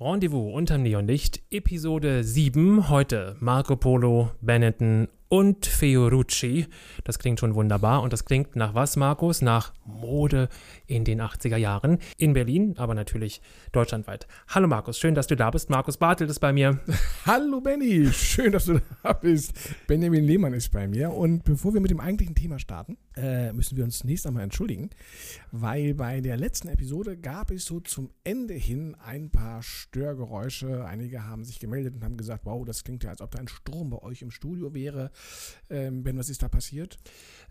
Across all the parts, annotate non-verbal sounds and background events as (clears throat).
Rendezvous unterm Neonlicht, Episode 7. Heute Marco Polo, Benetton und Fiorucci. Das klingt schon wunderbar. Und das klingt nach was, Markus? Nach Mode in den 80er Jahren. In Berlin, aber natürlich deutschlandweit. Hallo Markus, schön, dass du da bist. Markus Bartelt ist bei mir. (laughs) Hallo Benny, schön, dass du da bist. Benjamin Lehmann ist bei mir. Und bevor wir mit dem eigentlichen Thema starten, äh, müssen wir uns zunächst einmal entschuldigen, weil bei der letzten Episode gab es so zum Ende hin ein paar Störgeräusche. Einige haben sich gemeldet und haben gesagt, wow, das klingt ja, als ob da ein Sturm bei euch im Studio wäre. Ähm, ben, was ist da passiert?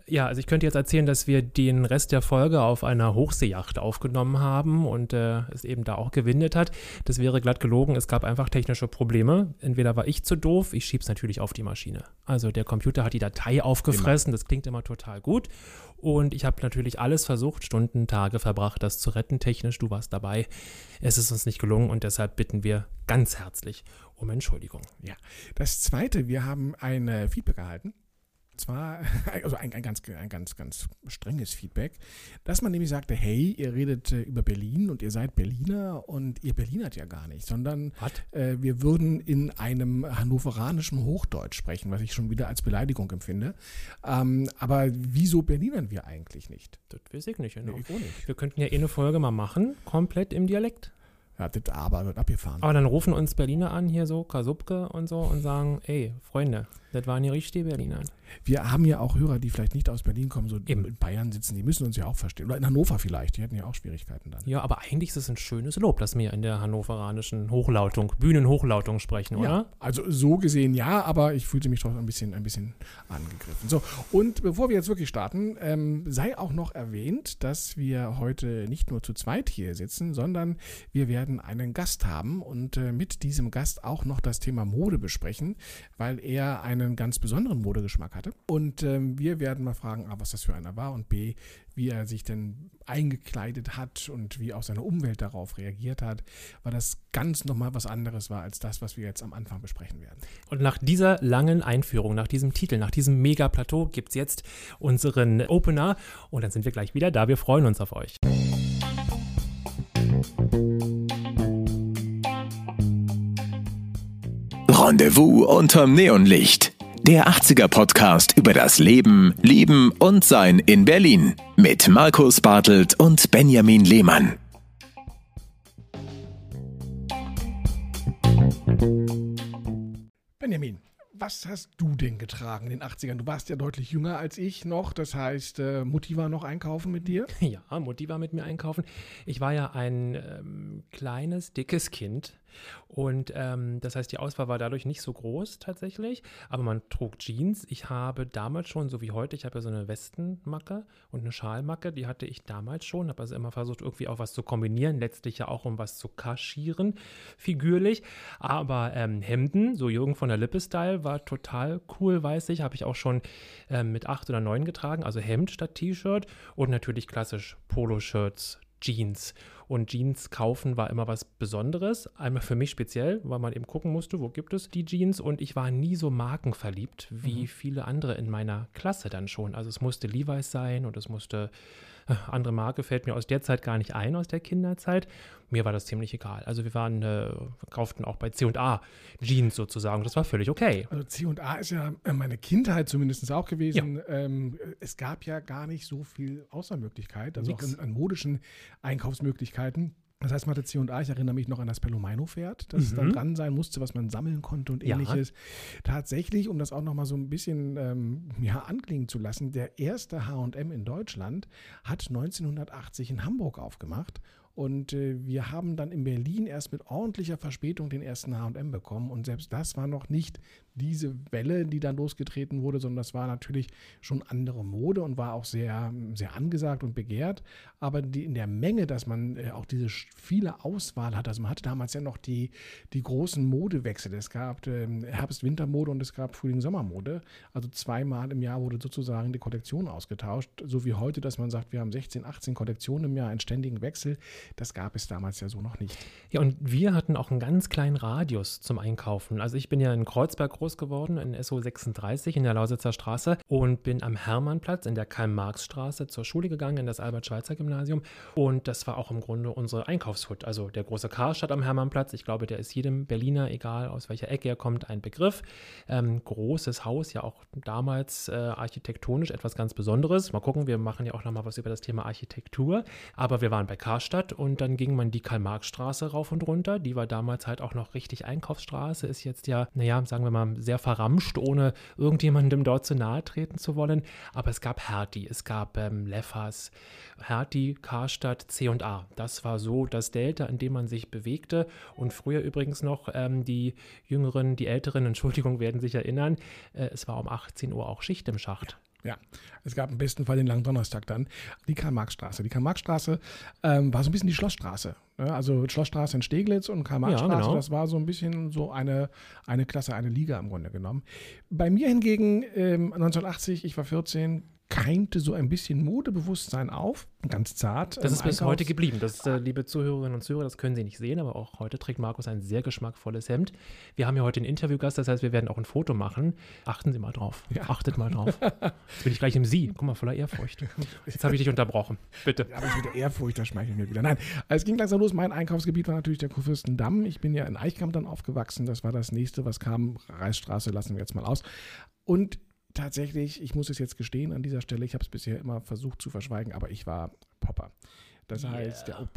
Ja, also ich könnte jetzt erzählen, dass wir den Rest der Folge auf einer Hochseejacht aufgenommen haben und äh, es eben da auch gewindet hat. Das wäre glatt gelogen. Es gab einfach technische Probleme. Entweder war ich zu doof, ich schieb's natürlich auf die Maschine. Also der Computer hat die Datei aufgefressen, immer. das klingt immer total gut. Und ich habe natürlich alles versucht, Stunden, Tage verbracht, das zu retten technisch. Du warst dabei. Es ist uns nicht gelungen und deshalb bitten wir ganz herzlich um Entschuldigung. Ja. Das zweite, wir haben ein äh, Feedback erhalten zwar, (laughs) also ein, ein, ganz, ein ganz, ganz strenges Feedback, dass man nämlich sagte, hey, ihr redet äh, über Berlin und ihr seid Berliner und ihr Berlinert ja gar nicht, sondern äh, wir würden in einem hannoveranischen Hochdeutsch sprechen, was ich schon wieder als Beleidigung empfinde. Ähm, aber wieso Berlinern wir eigentlich nicht? Das weiß ich nicht, genau. Nee, ich nicht. Wir könnten ja eh eine Folge mal machen, komplett im Dialekt. Ja, das aber wird abgefahren. Aber dann rufen uns Berliner an, hier so, Kasubke und so, und sagen, ey, Freunde, das waren die richtigen Berliner. Wir haben ja auch Hörer, die vielleicht nicht aus Berlin kommen, so Eben. in Bayern sitzen, die müssen uns ja auch verstehen. Oder in Hannover vielleicht, die hätten ja auch Schwierigkeiten dann. Ja, aber eigentlich ist es ein schönes Lob, dass wir in der hannoveranischen Hochlautung, Bühnenhochlautung sprechen, oder? Ja, also so gesehen ja, aber ich fühlte mich doch ein bisschen, ein bisschen angegriffen. So, und bevor wir jetzt wirklich starten, ähm, sei auch noch erwähnt, dass wir heute nicht nur zu zweit hier sitzen, sondern wir werden einen Gast haben und äh, mit diesem Gast auch noch das Thema Mode besprechen, weil er einen ganz besonderen Modegeschmack hatte. Und ähm, wir werden mal fragen, A, was das für einer war und B, wie er sich denn eingekleidet hat und wie auch seine Umwelt darauf reagiert hat, weil das ganz nochmal was anderes war als das, was wir jetzt am Anfang besprechen werden. Und nach dieser langen Einführung, nach diesem Titel, nach diesem Mega-Plateau gibt es jetzt unseren Opener und dann sind wir gleich wieder da. Wir freuen uns auf euch. Rendezvous unterm Neonlicht der 80er Podcast über das Leben, Lieben und Sein in Berlin mit Markus Bartelt und Benjamin Lehmann. Benjamin, was hast du denn getragen in den 80ern? Du warst ja deutlich jünger als ich noch. Das heißt, äh, Mutti war noch einkaufen mit dir? (laughs) Ja, Mutti war mit mir einkaufen. Ich war ja ein ähm, kleines, dickes Kind. Und ähm, das heißt, die Auswahl war dadurch nicht so groß tatsächlich, aber man trug Jeans. Ich habe damals schon, so wie heute, ich habe ja so eine Westenmacke und eine Schalmacke, die hatte ich damals schon, habe also immer versucht, irgendwie auch was zu kombinieren, letztlich ja auch um was zu kaschieren, figürlich. Aber ähm, Hemden, so Jürgen von der Lippe-Style, war total cool, weiß ich, habe ich auch schon ähm, mit acht oder neun getragen, also Hemd statt T-Shirt und natürlich klassisch Poloshirts, Jeans. Und Jeans kaufen war immer was Besonderes. Einmal für mich speziell, weil man eben gucken musste, wo gibt es die Jeans. Und ich war nie so markenverliebt wie mhm. viele andere in meiner Klasse dann schon. Also es musste Levi's sein und es musste andere Marke fällt mir aus der Zeit gar nicht ein, aus der Kinderzeit. Mir war das ziemlich egal. Also wir waren, äh, kauften auch bei C&A Jeans sozusagen. Das war völlig okay. Also C&A ist ja äh, meine Kindheit zumindest auch gewesen. Ja. Ähm, es gab ja gar nicht so viel Auswahlmöglichkeit, also Nix. an, an modischen Einkaufsmöglichkeiten. Das heißt, man hatte C&A, ich erinnere mich noch an das Pelomino-Pferd, das mhm. da dran sein musste, was man sammeln konnte und ähnliches. Ja. Tatsächlich, um das auch nochmal so ein bisschen ähm, ja, anklingen zu lassen, der erste H&M in Deutschland hat 1980 in Hamburg aufgemacht und äh, wir haben dann in Berlin erst mit ordentlicher Verspätung den ersten HM bekommen. Und selbst das war noch nicht diese Welle, die dann losgetreten wurde, sondern das war natürlich schon andere Mode und war auch sehr, sehr angesagt und begehrt. Aber die, in der Menge, dass man äh, auch diese viele Auswahl hat, also man hatte damals ja noch die, die großen Modewechsel. Es gab äh, Herbst-Wintermode und es gab Frühling-Sommermode. Also zweimal im Jahr wurde sozusagen die Kollektion ausgetauscht. So wie heute, dass man sagt, wir haben 16, 18 Kollektionen im Jahr, einen ständigen Wechsel Das gab es damals ja so noch nicht. Ja, und wir hatten auch einen ganz kleinen Radius zum Einkaufen. Also ich bin ja in Kreuzberg groß geworden, in SO 36 in der Lausitzer Straße und bin am Hermannplatz in der Karl-Marx-Straße zur Schule gegangen, in das Albert-Schweitzer-Gymnasium. Und das war auch im Grunde unsere Einkaufshut. Also der große Karstadt am Hermannplatz. Ich glaube, der ist jedem Berliner, egal aus welcher Ecke er kommt, ein Begriff. Ähm, großes Haus, ja auch damals äh, architektonisch etwas ganz Besonderes. Mal gucken, wir machen ja auch nochmal was über das Thema Architektur. Aber wir waren bei Karstadt und dann ging man die Karl-Marx-Straße rauf und runter. Die war damals halt auch noch richtig Einkaufsstraße, ist jetzt ja, naja, sagen wir mal, sehr verramscht, ohne irgendjemandem dort zu nahe treten zu wollen. Aber es gab Hertie, es gab ähm, Leffers, Hertie, Karstadt, C&A. Das war so das Delta, in dem man sich bewegte. Und früher übrigens noch ähm, die Jüngeren, die Älteren, (laughs) Entschuldigung, werden sich erinnern, äh, es war um 18 Uhr auch Schicht im Schacht. Ja, es gab im besten Fall den langen Donnerstag dann. Die Karl-Marx-Straße. Die Karl-Marx-Straße ähm, war so ein bisschen die Schlossstraße. Ne? Also Schlossstraße in Steglitz und Karl-Marx-Straße, ja, genau. das war so ein bisschen so eine, eine Klasse, eine Liga im Grunde genommen. Bei mir hingegen ähm, 1980, ich war 14, keimte so ein bisschen Modebewusstsein auf, ganz zart. Das ist bis heute geblieben. Das, äh, liebe Zuhörerinnen und Zuhörer, das können Sie nicht sehen, aber auch heute trägt Markus ein sehr geschmackvolles Hemd. Wir haben ja heute einen Interviewgast, das heißt, wir werden auch ein Foto machen. Achten Sie mal drauf. Ja. Achtet mal drauf. Jetzt bin ich gleich im Sie. Guck mal, voller Ehrfurcht. Jetzt habe ich dich unterbrochen. Bitte. Ja, aber ich mit der Ehrfurcht, da schmeichel ich mir wieder. Nein, es ging langsam los. Mein Einkaufsgebiet war natürlich der Kurfürstendamm. Ich bin ja in Eichkamp dann aufgewachsen. Das war das nächste, was kam. Reichsstraße lassen wir jetzt mal aus. Und tatsächlich, ich muss es jetzt gestehen an dieser Stelle, ich habe es bisher immer versucht zu verschweigen, aber ich war Popper. Das yeah. heißt, der oh,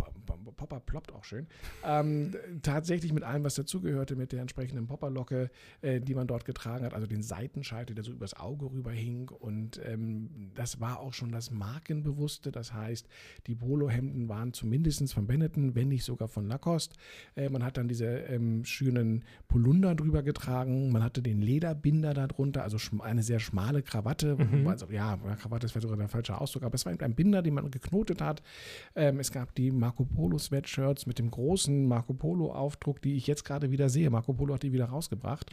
Popper ploppt auch schön. Ähm, tatsächlich mit allem, was dazugehörte, mit der entsprechenden Popperlocke, äh, die man dort getragen hat, also den Seitenscheitel, der so übers Auge rüberhing. Und ähm, das war auch schon das Markenbewusste. Das heißt, die Polohemden waren zumindest von Benetton, wenn nicht sogar von Lacoste. Äh, man hat dann diese ähm, schönen Polunder drüber getragen. Man hatte den Lederbinder darunter, also eine sehr schmale Krawatte. Mhm. Also, ja, Krawatte ist vielleicht sogar der falsche Ausdruck, aber es war ein Binder, den man geknotet hat. Ähm, es gab die Marco Polo Sweatshirts mit dem großen Marco Polo Aufdruck, die ich jetzt gerade wieder sehe. Marco Polo hat die wieder rausgebracht.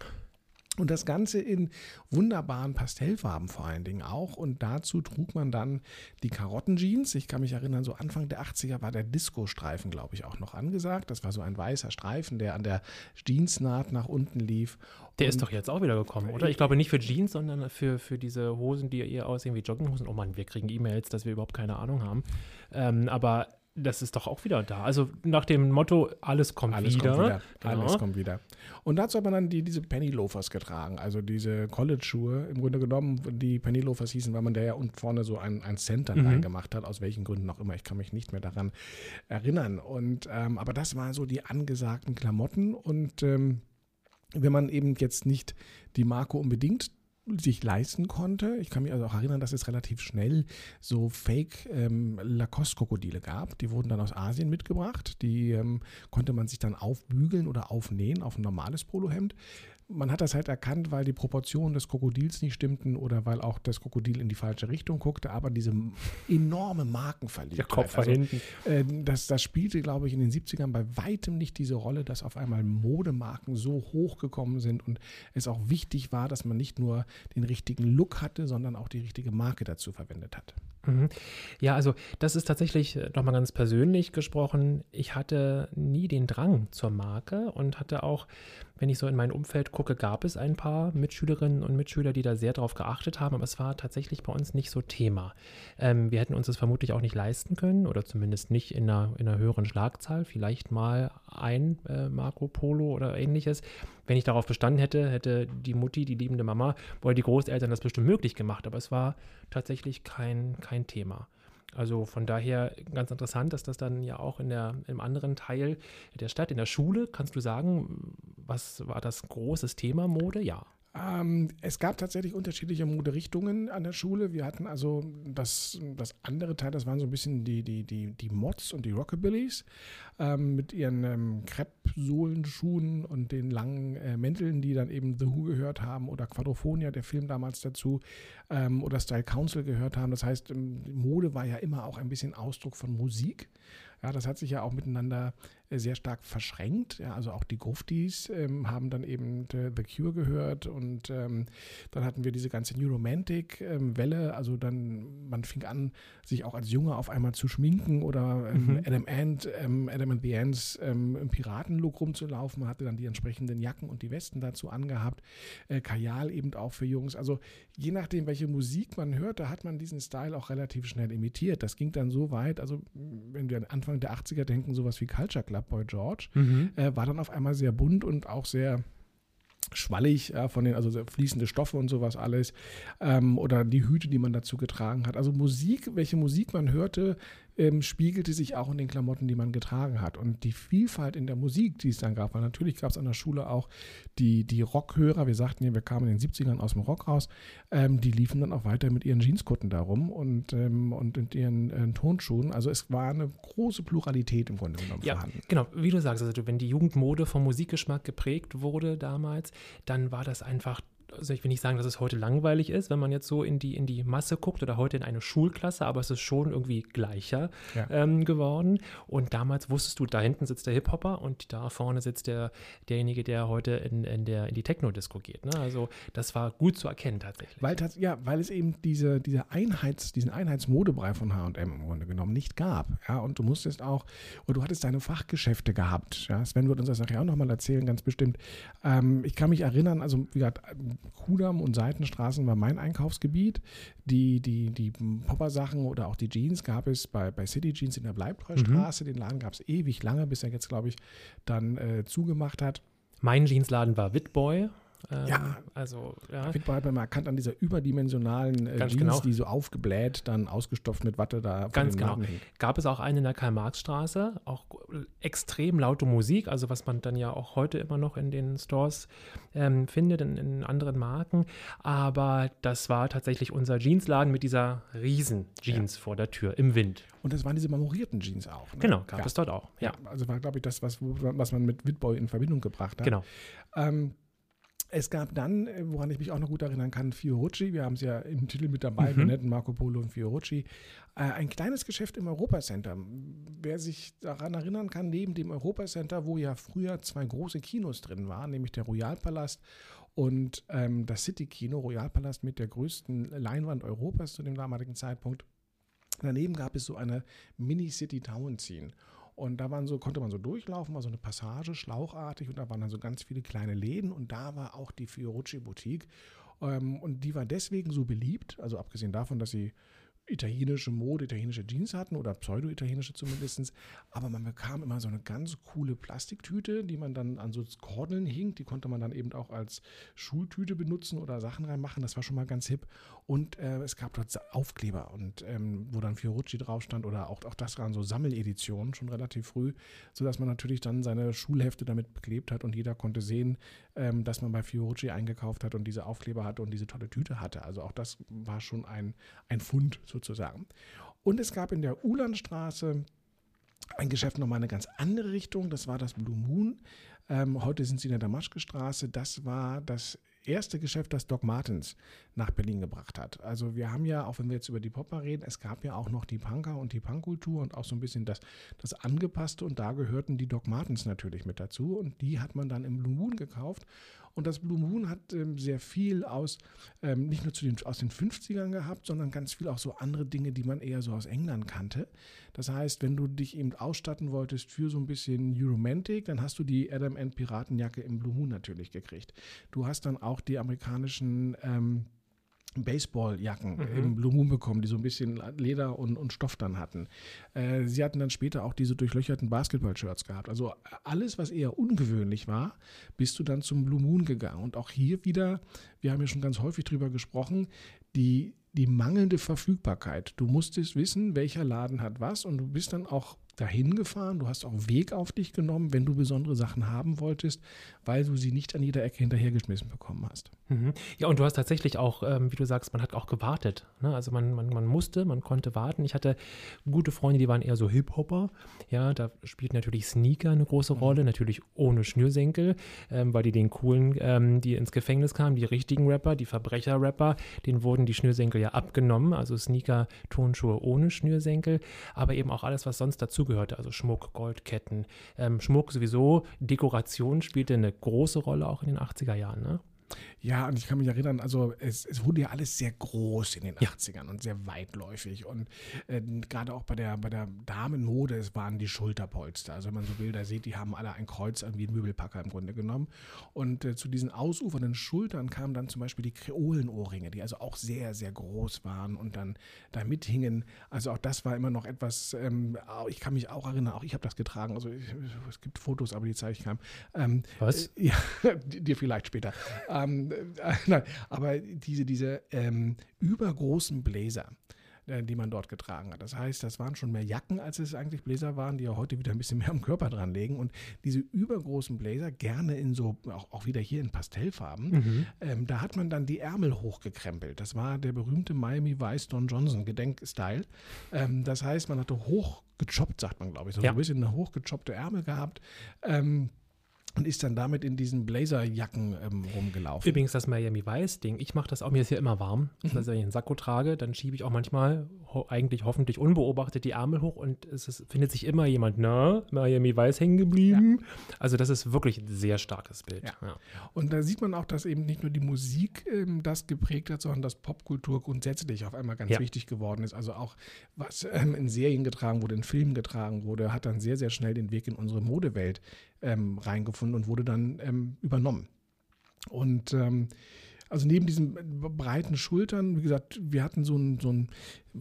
Und das Ganze in wunderbaren Pastellfarben vor allen Dingen auch. Und dazu trug man dann die Karottenjeans. Ich kann mich erinnern, so Anfang der 80er war der Disco-Streifen, glaube ich, auch noch angesagt. Das war so ein weißer Streifen, der an der Jeansnaht nach unten lief. Der Und ist doch jetzt auch wieder gekommen, oder? Ich glaube nicht für Jeans, sondern für, für diese Hosen, die eher aussehen wie Jogginghosen. Oh Mann, wir kriegen E-Mails, dass wir überhaupt keine Ahnung haben. Ähm, aber das ist doch auch wieder da. Also nach dem Motto, alles kommt alles wieder. Kommt wieder. Genau. Alles kommt wieder. Und dazu hat man dann die, diese Penny Loafers getragen, also diese College-Schuhe. Im Grunde genommen, die Penny Loafers hießen, weil man da ja unten vorne so ein, ein Cent dann mhm. reingemacht hat, aus welchen Gründen auch immer. Ich kann mich nicht mehr daran erinnern. Und ähm, aber das waren so die angesagten Klamotten und ähm, wenn man eben jetzt nicht die Marke unbedingt sich leisten konnte. Ich kann mich also auch erinnern, dass es relativ schnell so Fake ähm, gab. Die wurden dann aus Asien mitgebracht. Die ähm, konnte man sich dann aufbügeln oder aufnähen auf ein normales Polohemd man hat das halt erkannt, weil die Proportionen des Krokodils nicht stimmten oder weil auch das Krokodil in die falsche Richtung guckte, aber diese enorme Markenverliebtheit. Der Kopf also, hinten. Äh, das, das spielte, glaube ich, in den 70ern bei weitem nicht diese Rolle, dass auf einmal Modemarken so hochgekommen sind und es auch wichtig war, dass man nicht nur den richtigen Look hatte, sondern auch die richtige Marke dazu verwendet hat. Mhm. Ja, also das ist tatsächlich äh, nochmal ganz persönlich gesprochen. Ich hatte nie den Drang zur Marke und hatte auch, wenn ich so in mein Umfeld gucke, gab es ein paar Mitschülerinnen und Mitschüler, die da sehr drauf geachtet haben, aber es war tatsächlich bei uns nicht so Thema. Ähm, wir hätten uns das vermutlich auch nicht leisten können oder zumindest nicht in einer, in einer höheren Schlagzahl. Vielleicht mal ein äh, Marco Polo oder ähnliches. Wenn ich darauf bestanden hätte, hätte die Mutti, die liebende Mama oder die Großeltern das bestimmt möglich gemacht, aber es war tatsächlich kein, kein Thema. Also von daher ganz interessant, dass das dann ja auch in der, im anderen Teil der Stadt, in der Schule, kannst du sagen, was war das großes Thema Mode? Ja. Ähm, es gab tatsächlich unterschiedliche Moderichtungen an der Schule. Wir hatten also das, das andere Teil, das waren so ein bisschen die, die, die, die Mods und die Rockabillys ähm, mit ihren ähm, Crepe-Sohlenschuhen und den langen äh, Mänteln, die dann eben The Who gehört haben oder Quadrophonia, der Film damals dazu, ähm, oder Style Council gehört haben. Das heißt, ähm, Mode war ja immer auch ein bisschen Ausdruck von Musik. Ja, das hat sich ja auch miteinander äh, sehr stark verschränkt. Ja, also auch die Gruftis ähm, haben dann eben äh, The Cure gehört und ähm, dann hatten wir diese ganze New Romantic-Welle. Ähm, also dann, man fing an, sich auch als Junge auf einmal zu schminken oder ähm, mhm. Adam and, ähm, Adam and the Ants im Piratenlook rumzulaufen. Man hatte dann die entsprechenden Jacken und die Westen dazu angehabt. Äh, Kajal eben auch für Jungs. Also je nachdem, welche Musik man hört, da hat man diesen Style auch relativ schnell imitiert. Das ging dann so weit, also wenn wir an Anfang der 80er denken, sowas wie Culture Club Boy George, mhm. äh, war dann auf einmal sehr bunt und auch sehr schwallig, ja, von den, also fließende Stoffe und sowas alles, ähm, oder die Hüte, die man dazu getragen hat. Also Musik, welche Musik man hörte, ähm, spiegelte sich auch in den Klamotten, die man getragen hat. Und die Vielfalt in der Musik, die es dann gab, weil natürlich gab es an der Schule auch die, die Rockhörer, wir sagten ja, wir kamen in den 70ern aus dem Rock raus, ähm, die liefen dann auch weiter mit ihren Jeanskutten darum und, ähm, und in ihren äh, Tonschuhen. Also es war eine große Pluralität im Grunde genommen ja, vorhanden. Genau, wie du sagst, also wenn die Jugendmode vom Musikgeschmack geprägt wurde damals, dann war das einfach also ich will nicht sagen, dass es heute langweilig ist, wenn man jetzt so in die, in die Masse guckt oder heute in eine Schulklasse, aber es ist schon irgendwie gleicher ja. ähm, geworden. Und damals wusstest du, da hinten sitzt der Hip-Hopper und da vorne sitzt der, derjenige, der heute in, in, der, in die Techno-Disco geht. Ne? Also das war gut zu erkennen tatsächlich. Weil, ja, weil es eben diese, diese Einheits, diesen Einheitsmodebrei von H&M im Grunde genommen nicht gab. Ja? Und du musstest auch, oder du hattest deine Fachgeschäfte gehabt. Ja? Sven wird uns das nachher auch nochmal erzählen, ganz bestimmt. Ähm, ich kann mich erinnern, also wie gesagt, Kudamm und Seitenstraßen war mein Einkaufsgebiet. Die, die, die Popper-Sachen oder auch die Jeans gab es bei, bei City Jeans in der Bleibtreustraße. Mhm. Den Laden gab es ewig lange, bis er jetzt, glaube ich, dann äh, zugemacht hat. Mein Jeansladen war Witboy. Ähm, ja, also ja. Fit hat man erkannt an dieser überdimensionalen äh, Jeans, genau. die so aufgebläht, dann ausgestopft mit Watte da Ganz genau. Gab es auch einen in der Karl-Marx-Straße, auch extrem laute Musik, also was man dann ja auch heute immer noch in den Stores ähm, findet, in, in, anderen Marken. Aber das war tatsächlich unser Jeansladen mit dieser riesen Jeans ja. vor der Tür im Wind. Und das waren diese marmorierten Jeans auch. Ne? Genau, gab ja. es dort auch. Ja. also war, glaube ich, das, was, was man mit Witboy in Verbindung gebracht hat. Genau. Ähm, es gab dann, äh, woran ich mich auch noch gut erinnern kann, Fiorucci, wir haben es ja im Titel mit dabei, mhm. wir nennen Marco Polo und Fiorucci, äh, ein kleines Geschäft im Europacenter. Wer sich daran erinnern kann, neben dem Europacenter, wo ja früher zwei große Kinos drin waren, nämlich der Royalpalast und ähm, das City-Kino, Royalpalast mit der größten Leinwand Europas zu dem damaligen Zeitpunkt. Daneben gab es so eine Mini-City Town Scene. Und da waren so, konnte man so durchlaufen, war so eine Passage, schlauchartig, und da waren dann so ganz viele kleine Läden und da war auch die Fiorucci Boutique. Ähm, und die war deswegen so beliebt, also abgesehen davon, dass sie italienische Mode, italienische Jeans hatten oder pseudo-italienische zumindest. Aber man bekam immer so eine ganz coole Plastiktüte, die man dann an so Kordeln hing. Die konnte man dann eben auch als Schultüte benutzen oder Sachen reinmachen. Das war schon mal ganz hip. Und äh, es gab dort Aufkleber und ähm, wo dann Fiorucci drauf stand oder auch, auch das waren so Sammeleditionen schon relativ früh, sodass man natürlich dann seine Schulhefte damit beklebt hat und jeder konnte sehen, ähm, dass man bei Fiorucci eingekauft hat und diese Aufkleber hatte und diese tolle Tüte hatte. Also auch das war schon ein, ein Fund sozusagen. Und es gab in der Ulandstraße ein Geschäft nochmal eine ganz andere Richtung. Das war das Blue Moon. Ähm, heute sind sie in der Damaschke-Straße. Das war das erste Geschäft, das Doc Martens nach Berlin gebracht hat. Also wir haben ja, auch wenn wir jetzt über die Popper reden, es gab ja auch noch die Punker und die Punkkultur und auch so ein bisschen das, das Angepasste. Und da gehörten die Doc Martens natürlich mit dazu. Und die hat man dann im Blue Moon gekauft und das Blue Moon hat ähm, sehr viel aus, ähm, nicht nur zu den, aus den 50ern gehabt, sondern ganz viel auch so andere Dinge, die man eher so aus England kannte. Das heißt, wenn du dich eben ausstatten wolltest für so ein bisschen Euromantic, dann hast du die Adam End Piratenjacke im Blue Moon natürlich gekriegt. Du hast dann auch die amerikanischen ähm, Baseballjacken mhm. im Blue Moon bekommen, die so ein bisschen Leder und, und Stoff dann hatten. Äh, sie hatten dann später auch diese durchlöcherten Basketball-Shirts gehabt. Also alles, was eher ungewöhnlich war, bist du dann zum Blue Moon gegangen. Und auch hier wieder, wir haben ja schon ganz häufig drüber gesprochen, die, die mangelnde Verfügbarkeit. Du musstest wissen, welcher Laden hat was und du bist dann auch dahin gefahren, du hast auch Weg auf dich genommen, wenn du besondere Sachen haben wolltest, weil du sie nicht an jeder Ecke hinterhergeschmissen bekommen hast. Mhm. Ja, und du hast tatsächlich auch, ähm, wie du sagst, man hat auch gewartet. Ne? Also man, man, man musste, man konnte warten. Ich hatte gute Freunde, die waren eher so Hip-Hopper. Ja, da spielt natürlich Sneaker eine große mhm. Rolle, natürlich ohne Schnürsenkel, ähm, weil die den coolen, ähm, die ins Gefängnis kamen, die richtigen Rapper, die Verbrecher-Rapper, denen wurden die Schnürsenkel ja abgenommen. Also Sneaker, Tonschuhe ohne Schnürsenkel, aber eben auch alles, was sonst dazu dazugehörte, also Schmuck, Goldketten, ähm, Schmuck sowieso, Dekoration spielte eine große Rolle auch in den 80er Jahren. Ne? Ja, und ich kann mich erinnern, also es, es wurde ja alles sehr groß in den ja. 80ern und sehr weitläufig. Und äh, gerade auch bei der, bei der Damenmode, es waren die Schulterpolster. Also wenn man so Bilder sieht, die haben alle ein Kreuz wie ein Möbelpacker im Grunde genommen. Und äh, zu diesen ausufernden Schultern kamen dann zum Beispiel die Kreolenohrringe, die also auch sehr, sehr groß waren und dann da mithingen. Also auch das war immer noch etwas, ähm, ich kann mich auch erinnern, auch ich habe das getragen. Also ich, es gibt Fotos, aber die zeige ich keinem. Ähm, Was? Äh, ja, (laughs) dir vielleicht später. Ähm, äh, (laughs) nein, aber diese, diese ähm, übergroßen Bläser, äh, die man dort getragen hat. Das heißt, das waren schon mehr Jacken, als es eigentlich Bläser waren, die ja heute wieder ein bisschen mehr am Körper dran legen. Und diese übergroßen Bläser, gerne in so, auch, auch wieder hier in Pastellfarben, mhm. ähm, da hat man dann die Ärmel hochgekrempelt. Das war der berühmte Miami Vice Don Johnson Gedenkstyle. Ähm, das heißt, man hatte hochgechoppt, sagt man, glaube ich, so ja. ein bisschen eine hochgechoppte Ärmel gehabt. Ähm, und ist dann damit in diesen Blazerjacken ähm, rumgelaufen. Übrigens das Miami Vice Ding, ich mache das auch, mir ist ja immer warm, mhm. also wenn ich einen Sakko trage, dann schiebe ich auch manchmal ho eigentlich hoffentlich unbeobachtet die Ärmel hoch und es ist, findet sich immer jemand, na, Miami Vice hängen geblieben. Ja. Also das ist wirklich ein sehr starkes Bild. Ja. Ja. Und da sieht man auch, dass eben nicht nur die Musik ähm, das geprägt hat, sondern dass Popkultur grundsätzlich auf einmal ganz wichtig geworden ist. Also auch was ähm, in Serien getragen wurde, in Filmen getragen wurde, hat dann sehr, sehr schnell den Weg in unsere Modewelt ähm, reingefunden und wurde dann ähm, übernommen. Und ähm, also neben diesen breiten Schultern, wie gesagt, wir hatten so ein, so ein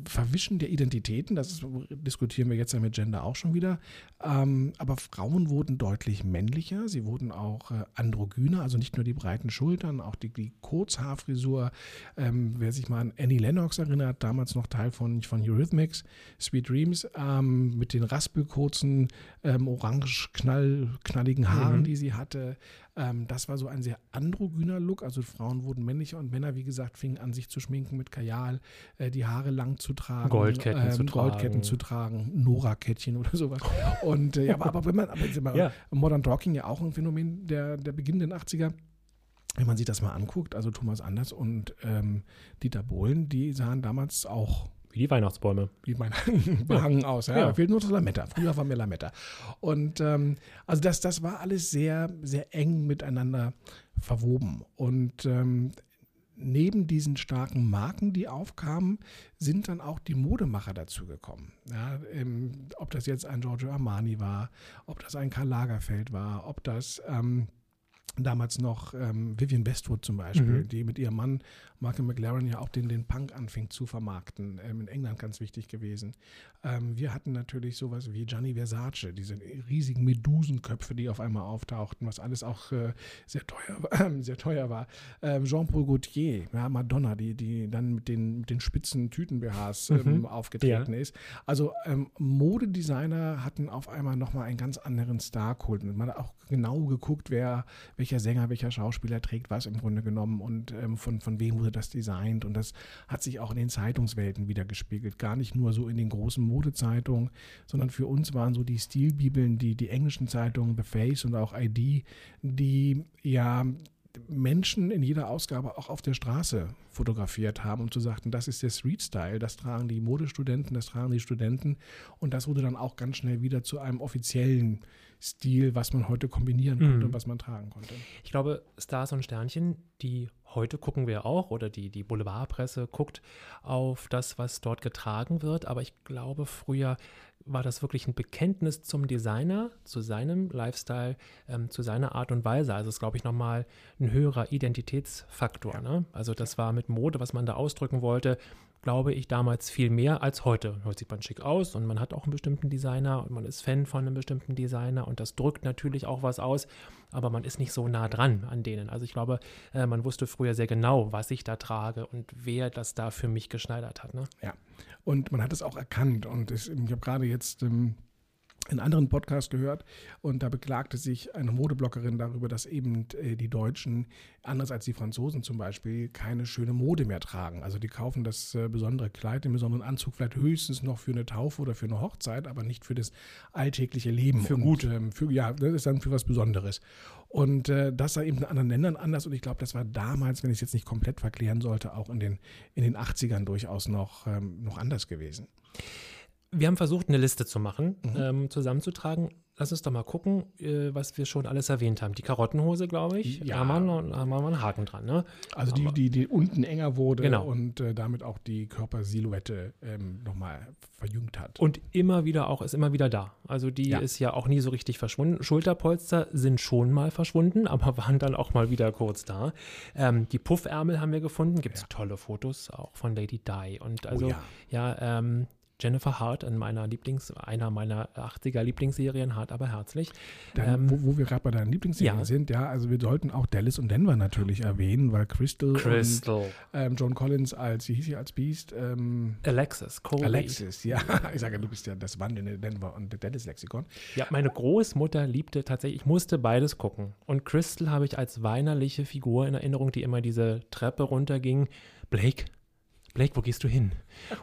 Verwischen der Identitäten, das diskutieren wir jetzt ja mit Gender auch schon wieder. Ähm, aber Frauen wurden deutlich männlicher, sie wurden auch äh, androgyner, also nicht nur die breiten Schultern, auch die, die Kurzhaarfrisur. Ähm, wer sich mal an Annie Lennox erinnert, damals noch Teil von, von Eurythmics, Sweet Dreams, ähm, mit den raspelkurzen, ähm, orange knall, knalligen Haaren, mhm. die sie hatte. Ähm, das war so ein sehr androgyner Look, also Frauen wurden männlicher und Männer, wie gesagt, fingen an, sich zu schminken mit Kajal, äh, die Haare lang zu tragen, Goldketten, ähm, zu, tragen. Goldketten zu tragen, Nora-Kettchen oder sowas. (laughs) Und äh, ja, aber, aber, wenn man, aber mal, ja. Modern Talking ja auch ein Phänomen der, der beginnenden 80er. Wenn man sich das mal anguckt, also Thomas Anders und ähm, Dieter Bohlen, die sahen damals auch wie die Weihnachtsbäume. Wie (laughs) behangen ja. aus. Ja. ja. Fehlt nur das Lametta. Früher war mir Lametta. Und ähm, also das, das war alles sehr, sehr eng miteinander verwoben. Und ähm, neben diesen starken Marken, die aufkamen, sind dann auch die Modemacher dazugekommen. Ja, ähm, ob das jetzt ein Giorgio Armani war, ob das ein Karl Lagerfeld war, ob das ähm, damals noch ähm, Vivian Westwood zum Beispiel, mhm. die mit ihrem Mann Michael McLaren ja auch den, den Punk anfing zu vermarkten, ähm, in England ganz wichtig gewesen. Ähm, wir hatten natürlich sowas wie Gianni Versace, diese riesigen Medusenköpfe, die auf einmal auftauchten, was alles auch äh, sehr teuer, äh, (clears throat) sehr teuer war. Ähm, Jean-Paul Gaultier, ja, Madonna, die, die dann mit den, mit den spitzen Tüten-BHs ähm, mhm. aufgetreten ja. ist. Also ähm, Modedesigner hatten auf einmal nochmal einen ganz anderen Star-Kult. Man hat auch genau geguckt, wer, welcher Sänger, welcher Schauspieler trägt was im Grunde genommen und ähm, von, von wem wurde das designt. Und das hat sich auch in den Zeitungswelten wieder gespiegelt. Gar nicht nur so in den großen Modezeitungen, sondern für uns waren so die Stilbibeln, die, die englischen Zeitungen, The Face und auch ID, die ja Menschen in jeder Ausgabe auch auf der Straße fotografiert haben und zu sagten, das ist der Street Style, das tragen die Modestudenten, das tragen die Studenten und das wurde dann auch ganz schnell wieder zu einem offiziellen Stil, was man heute kombinieren konnte mhm. und was man tragen konnte. Ich glaube, Stars und Sternchen, die heute gucken wir auch oder die, die Boulevardpresse guckt auf das, was dort getragen wird, aber ich glaube, früher war das wirklich ein Bekenntnis zum Designer, zu seinem Lifestyle, ähm, zu seiner Art und Weise. Also ist, glaube ich, nochmal ein höherer Identitätsfaktor. Ja. Ne? Also das war mit Mode, was man da ausdrücken wollte, glaube ich, damals viel mehr als heute. Heute sieht man schick aus und man hat auch einen bestimmten Designer und man ist Fan von einem bestimmten Designer und das drückt natürlich auch was aus, aber man ist nicht so nah dran an denen. Also ich glaube, äh, man wusste früher sehr genau, was ich da trage und wer das da für mich geschneidert hat. Ne? Ja, und man hat es auch erkannt und es, ich habe gerade jetzt ähm, einen anderen Podcast gehört und da beklagte sich eine Modebloggerin darüber, dass eben äh, die Deutschen, anders als die Franzosen zum Beispiel, keine schöne Mode mehr tragen. Also die kaufen das äh, besondere Kleid, den besonderen Anzug vielleicht höchstens noch für eine Taufe oder für eine Hochzeit, aber nicht für das alltägliche Leben. Für gut. Und, ähm, für, ja, das ist dann für was Besonderes. Und äh, das sei eben in anderen Ländern anders und ich glaube, das war damals, wenn ich es jetzt nicht komplett verklären sollte, auch in den, in den 80ern durchaus noch, ähm, noch anders gewesen. Wir haben versucht, eine Liste zu machen, mhm. ähm, zusammenzutragen lass uns doch mal gucken, äh, was wir schon alles erwähnt haben. Die Karottenhose, glaube ich, ja. haben, wir, haben wir mal einen Haken dran. Ne? Also die, die, die unten enger wurde genau. und äh, damit auch die Körpersilhouette ähm, nochmal verjüngt hat. Und immer wieder auch, ist immer wieder da. Also die ja. ist ja auch nie so richtig verschwunden. Schulterpolster sind schon mal verschwunden, (laughs) aber waren dann auch mal wieder kurz da. Ähm, die Puffärmel haben wir gefunden. Gibt es ja. tolle Fotos auch von Lady Di. Und also, oh ja, ja ähm, Jennifer Hart in meiner Lieblings, einer meiner 80er Lieblingsserien, Hart aber herzlich. Dann, ähm, wo, wo, wir gerade bei deinen Lieblingsserien ja. sind, ja, also wir sollten auch Dallas und Denver natürlich erwähnen, weil Crystal, Crystal. und ähm, John Collins als, wie hieß sie als Beast? Ähm, Alexis, Colby. Alexis, ja. (laughs) Ich sage, du bist ja das wandelnde Denver und Dallas Lexikon. Ja, meine Großmutter liebte tatsächlich, ich musste beides gucken. Und Crystal habe ich als weinerliche Figur in Erinnerung, die immer diese Treppe runterging. Blake, Blake, wo gehst du hin?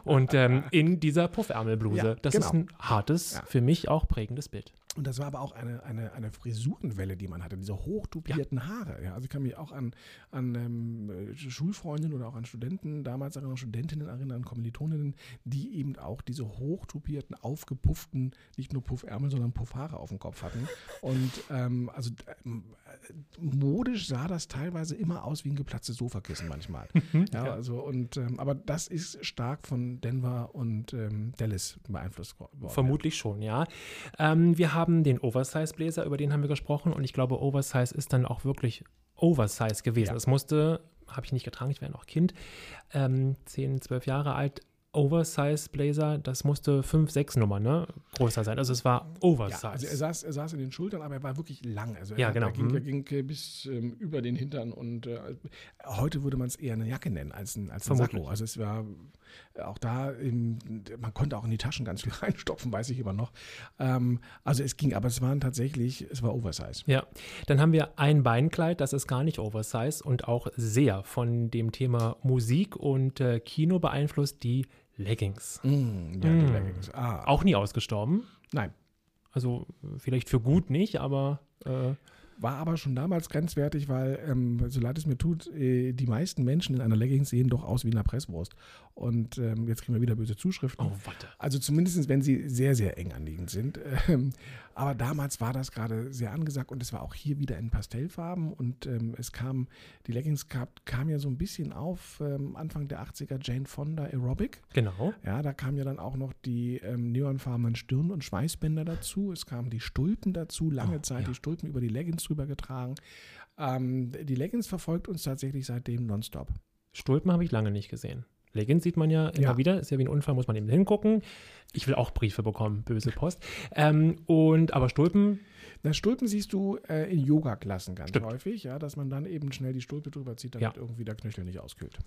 Und ähm, in dieser Puffärmelbluse. Ja, das genau. ist ein hartes, ja. für mich auch prägendes Bild. Und das war aber auch eine, eine, eine Frisurenwelle, die man hatte, diese hochtupierten ja. Haare. Ja, also ich kann mich auch an, an ähm, Schulfreundinnen oder auch an Studenten, damals erinnern, Studentinnen erinnern, Kommilitoninnen, die eben auch diese hochtupierten, aufgepufften, nicht nur Puffärmel, sondern Puffhaare auf dem Kopf hatten. Und ähm, also ähm, modisch sah das teilweise immer aus wie ein geplatztes Sofakissen manchmal. (laughs) Mhm, ja, ja, also und ähm, aber das ist stark von Denver und ähm, Dallas beeinflusst worden. Vermutlich schon, ja. Ähm, wir haben haben den Oversize-Bläser, über den haben wir gesprochen. Und ich glaube, Oversize ist dann auch wirklich Oversize gewesen. Es ja. musste, habe ich nicht getragen, ich wäre noch Kind, ähm, 10, 12 Jahre alt, Oversize Blazer, das musste 5, 6 Nummern ne, größer sein. Also es war Oversize. Ja, also er saß, er saß in den Schultern, aber er war wirklich lang. Also er, ja, genau. Er ging, er mhm. ging bis ähm, über den Hintern und äh, heute würde man es eher eine Jacke nennen als ein, als ein Sakko. Also es war auch da, im, man konnte auch in die Taschen ganz viel (laughs) reinstopfen, weiß ich immer noch. Ähm, also es ging, aber es waren tatsächlich, es war Oversize. Ja, dann haben wir ein Beinkleid, das ist gar nicht Oversize und auch sehr von dem Thema Musik und äh, Kino beeinflusst, die Leggings. Mm, ja, mm. die Leggings. Ah. Auch nie ausgestorben? Nein. Also vielleicht für gut nicht, aber. Äh, war aber schon damals grenzwertig, weil, ähm, so leid es mir tut, äh, die meisten Menschen in einer Leggings sehen doch aus wie eine Presswurst. Und ähm, jetzt kriegen wir wieder böse Zuschriften. Oh, warte. Also zumindest, wenn sie sehr, sehr eng anliegend sind. Ähm, aber damals war das gerade sehr angesagt und es war auch hier wieder in Pastellfarben und ähm, es kam, die Leggings kam, kam ja so ein bisschen auf, ähm, Anfang der 80er, Jane Fonda Aerobic. Genau. Ja, da kamen ja dann auch noch die ähm, neonfarbenen Stirn- und Schweißbänder dazu. Es kamen die Stulpen dazu, lange oh, Zeit ja. die Stulpen über die Leggings drüber getragen. Ähm, die Leggings verfolgt uns tatsächlich seitdem nonstop. Stulpen habe ich lange nicht gesehen. Leggings sieht man ja immer ja. wieder, ist ja wie ein Unfall, muss man eben hingucken. Ich will auch Briefe bekommen, böse Post. Ähm, und aber Stulpen. Na, Stulpen siehst du äh, in Yoga-Klassen ganz Stimmt. häufig, ja, dass man dann eben schnell die Stulpe drüber zieht, damit ja. irgendwie der Knöchel nicht auskühlt.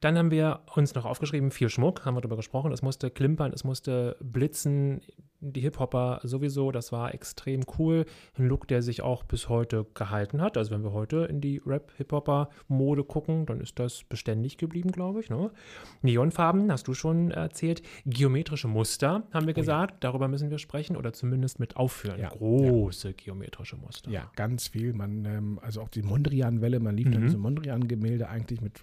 Dann haben wir uns noch aufgeschrieben, viel Schmuck, haben wir darüber gesprochen. Es musste klimpern, es musste blitzen, die Hip-Hopper sowieso, das war extrem cool. Ein Look, der sich auch bis heute gehalten hat. Also wenn wir heute in die Rap-Hip-Hopper-Mode gucken, dann ist das beständig geblieben, glaube ich. Ne? Neonfarben, hast du schon erzählt. Geometrische Muster, haben wir gesagt. Oh ja. Darüber müssen wir sprechen oder zumindest mit aufführen. Ja. Große ja. geometrische Muster. Ja, ganz viel. Man, ähm, also auch die Mondrian-Welle, man lief mhm. dann diese Mondrian-Gemälde eigentlich mit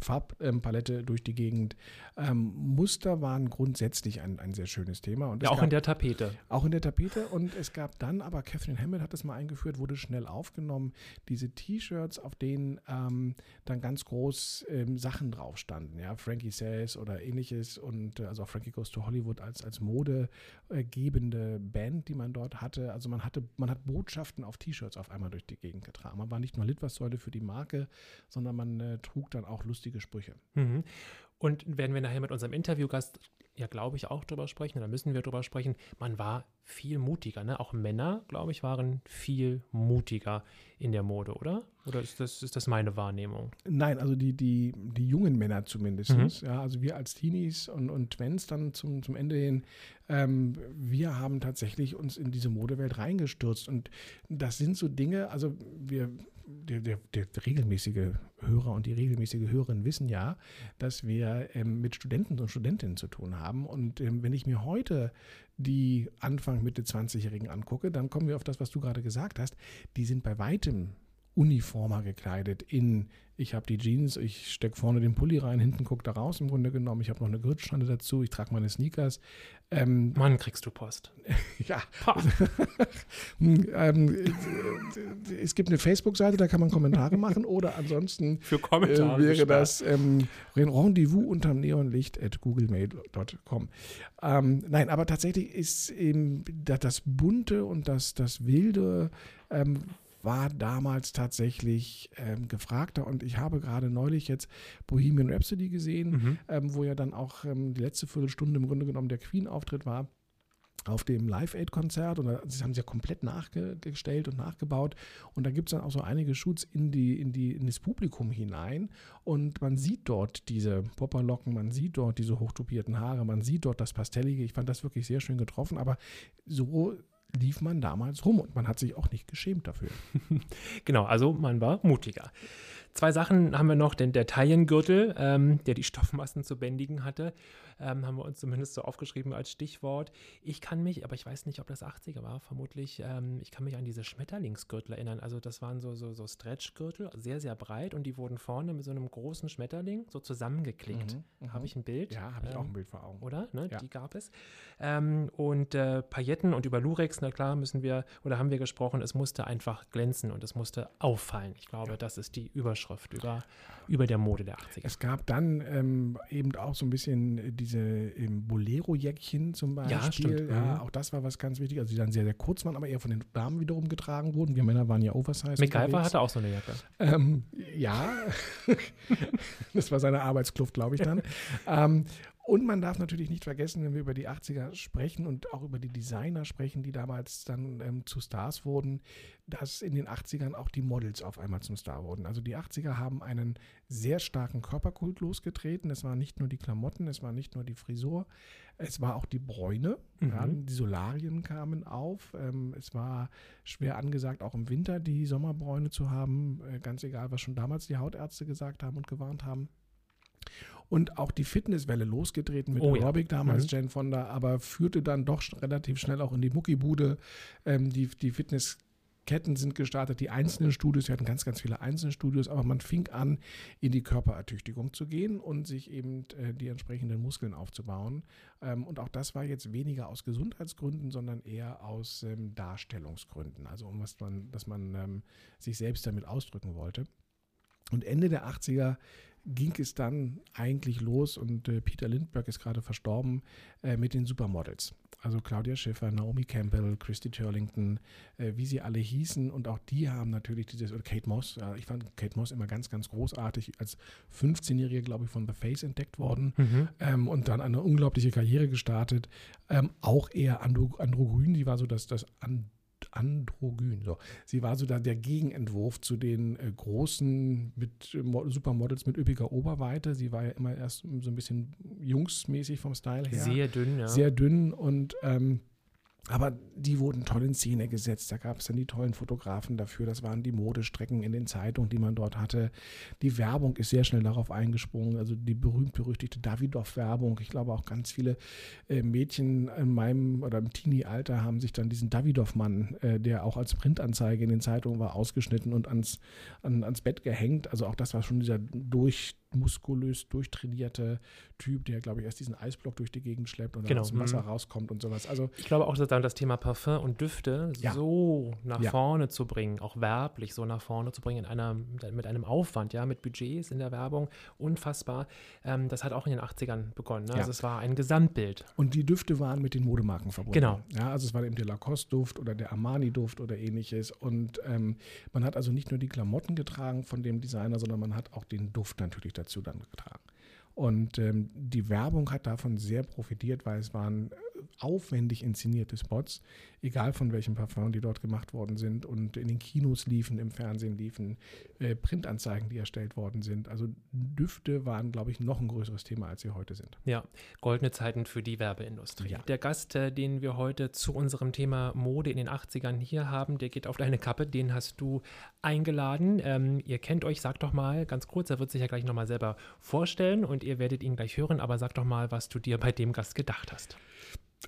Farbpalette durch die Gegend. Ähm, Muster waren grundsätzlich ein, ein sehr schönes Thema. Und ja, auch in der Tat Tapete. Auch in der Tapete. Und es gab dann, aber Catherine Hammett hat das mal eingeführt, wurde schnell aufgenommen, diese T-Shirts, auf denen ähm, dann ganz groß ähm, Sachen drauf standen. Ja, Frankie Says oder ähnliches. Und äh, also auch Frankie Goes to Hollywood als, als modegebende Band, die man dort hatte. Also man hatte, man hat Botschaften auf T-Shirts auf einmal durch die Gegend getragen. Man war nicht nur Litfaßsäule für die Marke, sondern man äh, trug dann auch lustige Sprüche. Mhm. Und werden wir nachher mit unserem Interviewgast ja, glaube ich, auch drüber sprechen, da müssen wir drüber sprechen. Man war viel mutiger, ne? Auch Männer, glaube ich, waren viel mutiger in der Mode, oder? Oder ist das, ist das meine Wahrnehmung? Nein, also die, die, die jungen Männer zumindest. Mhm. Ja, also wir als Teenies und, und Twens dann zum, zum Ende hin, ähm, wir haben tatsächlich uns in diese Modewelt reingestürzt. Und das sind so Dinge, also wir der, der, der, regelmäßige Hörer und die regelmäßige Hörerin wissen ja, dass wir ähm, mit Studenten und Studentinnen zu tun haben. Und ähm, wenn ich mir heute die Anfang, Mitte 20-Jährigen angucke, dann kommen wir auf das, was du gerade gesagt hast. Die sind bei weitem uniformer gekleidet in ich habe die Jeans, ich stecke vorne den Pulli rein, hinten guckt da raus im Grunde genommen. Ich habe noch eine Gürtelschande dazu, ich trage meine Sneakers. Ähm, Mann, kriegst du Post. (laughs) ja. (laughs) ähm, es gibt eine Facebook-Seite, da kann man Kommentare machen oder ansonsten Für Kommentare äh, wäre das ähm, Rendezvous unterm Neonlicht at googlemail.com. Ähm, nein, aber tatsächlich ist eben das Bunte und das, das Wilde ähm, war damals tatsächlich ähm, gefragter. Und ich habe gerade neulich jetzt Bohemian Rhapsody gesehen, mhm. ähm, wo ja dann auch ähm, die letzte Viertelstunde im Grunde genommen der Queen-Auftritt war auf dem Live-Aid-Konzert. Und das haben sie ja komplett nachgestellt und nachgebaut. Und da gibt es dann auch so einige Shoots in, die, in, die, in das Publikum hinein. Und man sieht dort diese Popperlocken, man sieht dort diese hochtopierten Haare, man sieht dort das Pastellige, ich fand das wirklich sehr schön getroffen, aber so lief man damals rum und man hat sich auch nicht geschämt dafür. (laughs) genau, also man war mutiger. Zwei Sachen haben wir noch, denn der Taillengürtel, ähm, der die Stoffmassen zu bändigen hatte, ähm, haben wir uns zumindest so aufgeschrieben als Stichwort. Ich kann mich, aber ich weiß nicht, ob das 80er war, vermutlich, ähm, ich kann mich an diese Schmetterlingsgürtel erinnern. Also das waren so, so, so Stretchgürtel, sehr, sehr breit und die wurden vorne mit so einem großen Schmetterling so zusammengeklickt. Mhm, habe ich ein Bild? Ja, habe ich auch ein ähm, Bild vor Augen. Oder? Ne? Ja. Die gab es. Ähm, und äh, Pailletten und über Lurex, na klar, müssen wir, oder haben wir gesprochen, es musste einfach glänzen und es musste auffallen. Ich glaube, ja. das ist die Überschrift. Überschrift über, über der Mode der 80er. Es gab dann ähm, eben auch so ein bisschen diese ähm, Bolero-Jäckchen zum Beispiel. Ja, stimmt. Ja, mhm. auch das war was ganz wichtig. Also die dann sehr, sehr kurz waren, aber eher von den Damen wiederum getragen wurden. Wir Männer waren ja Oversize. MacGyver hatte auch so eine Jacke. Ähm, ja, (laughs) das war seine Arbeitskluft, glaube ich dann. (laughs) ähm, und man darf natürlich nicht vergessen, wenn wir über die 80er sprechen und auch über die Designer sprechen, die damals dann ähm, zu Stars wurden, dass in den 80ern auch die Models auf einmal zum Star wurden. Also die 80er haben einen sehr starken Körperkult losgetreten. Es waren nicht nur die Klamotten, es war nicht nur die Frisur, es war auch die Bräune. Mhm. Ja, die Solarien kamen auf. Ähm, es war schwer angesagt, auch im Winter die Sommerbräune zu haben, äh, ganz egal, was schon damals die Hautärzte gesagt haben und gewarnt haben und auch die Fitnesswelle losgetreten mit oh, Aerobic ja. damals, mhm. Jane Fonda, aber führte dann doch relativ schnell auch in die Muckibude. Ähm, die, die Fitnessketten sind gestartet, die einzelnen Studios, wir hatten ganz, ganz viele einzelne Studios, aber man fing an, in die Körperertüchtigung zu gehen und sich eben äh, die entsprechenden Muskeln aufzubauen. Ähm, und auch das war jetzt weniger aus Gesundheitsgründen, sondern eher aus ähm, Darstellungsgründen, also um was man, dass man ähm, sich selbst damit ausdrücken wollte. Und Ende der 80er ging es dann eigentlich los und äh, Peter Lindbergh ist gerade verstorben äh, mit den Supermodels. Also Claudia Schiffer, Naomi Campbell, Christy Turlington, äh, wie sie alle hießen. Und auch die haben natürlich dieses, oder Kate Moss, ich fand Kate Moss immer ganz, ganz großartig, als 15-Jährige, glaube ich, von The Face entdeckt worden mhm. ähm, und dann eine unglaubliche Karriere gestartet. Ähm, auch eher andro androgyn, die war so das, das an androgyn. So. Sie war so da der Gegenentwurf zu den äh, großen mit äh, Supermodels mit üppiger Oberweite. Sie war ja immer erst so ein bisschen jungsmäßig vom Style her. Sehr dünn, ja. Sehr dünn und ähm, aber die wurden toll in Szene gesetzt. Da gab es dann die tollen Fotografen dafür. Das waren die Modestrecken in den Zeitungen, die man dort hatte. Die Werbung ist sehr schnell darauf eingesprungen. Also die berühmt-berüchtigte Davidoff-Werbung. Ich glaube auch ganz viele äh, Mädchen in meinem oder im Teenie-Alter haben sich dann diesen Davidoff-Mann, äh, der auch als Printanzeige in den Zeitungen war, ausgeschnitten und ans, an, ans Bett gehängt. Also auch das war schon dieser durch muskulös durchtrainierte Typ, der, glaube ich, erst diesen Eisblock durch die Gegend schleppt und dann aus dem Wasser mhm. rauskommt und sowas. Also, ich glaube auch, sozusagen das Thema Parfum und Düfte ja. so nach ja. vorne zu bringen, auch werblich so nach vorne zu bringen, in einer, mit einem Aufwand, ja, mit Budgets in der Werbung, unfassbar. Ähm, das hat auch in den 80ern begonnen. Ne? Ja. Also es war ein Gesamtbild. Und die Düfte waren mit den Modemarken verbunden. Genau. Ja, also es war eben der Lacoste-Duft oder der Armani-Duft oder ähnliches. Und ähm, man hat also nicht nur die Klamotten getragen von dem Designer, sondern man hat auch den Duft natürlich dazu dann getragen. Und ähm, die Werbung hat davon sehr profitiert, weil es waren aufwendig inszenierte Spots, egal von welchem Parfum die dort gemacht worden sind und in den Kinos liefen, im Fernsehen liefen, äh, Printanzeigen, die erstellt worden sind. Also Düfte waren, glaube ich, noch ein größeres Thema, als sie heute sind. Ja, goldene Zeiten für die Werbeindustrie. Ja. Der Gast, äh, den wir heute zu unserem Thema Mode in den 80ern hier haben, der geht auf deine Kappe, den hast du eingeladen. Ähm, ihr kennt euch, sag doch mal ganz kurz, er wird sich ja gleich nochmal selber vorstellen und ihr werdet ihn gleich hören, aber sag doch mal, was du dir bei dem Gast gedacht hast.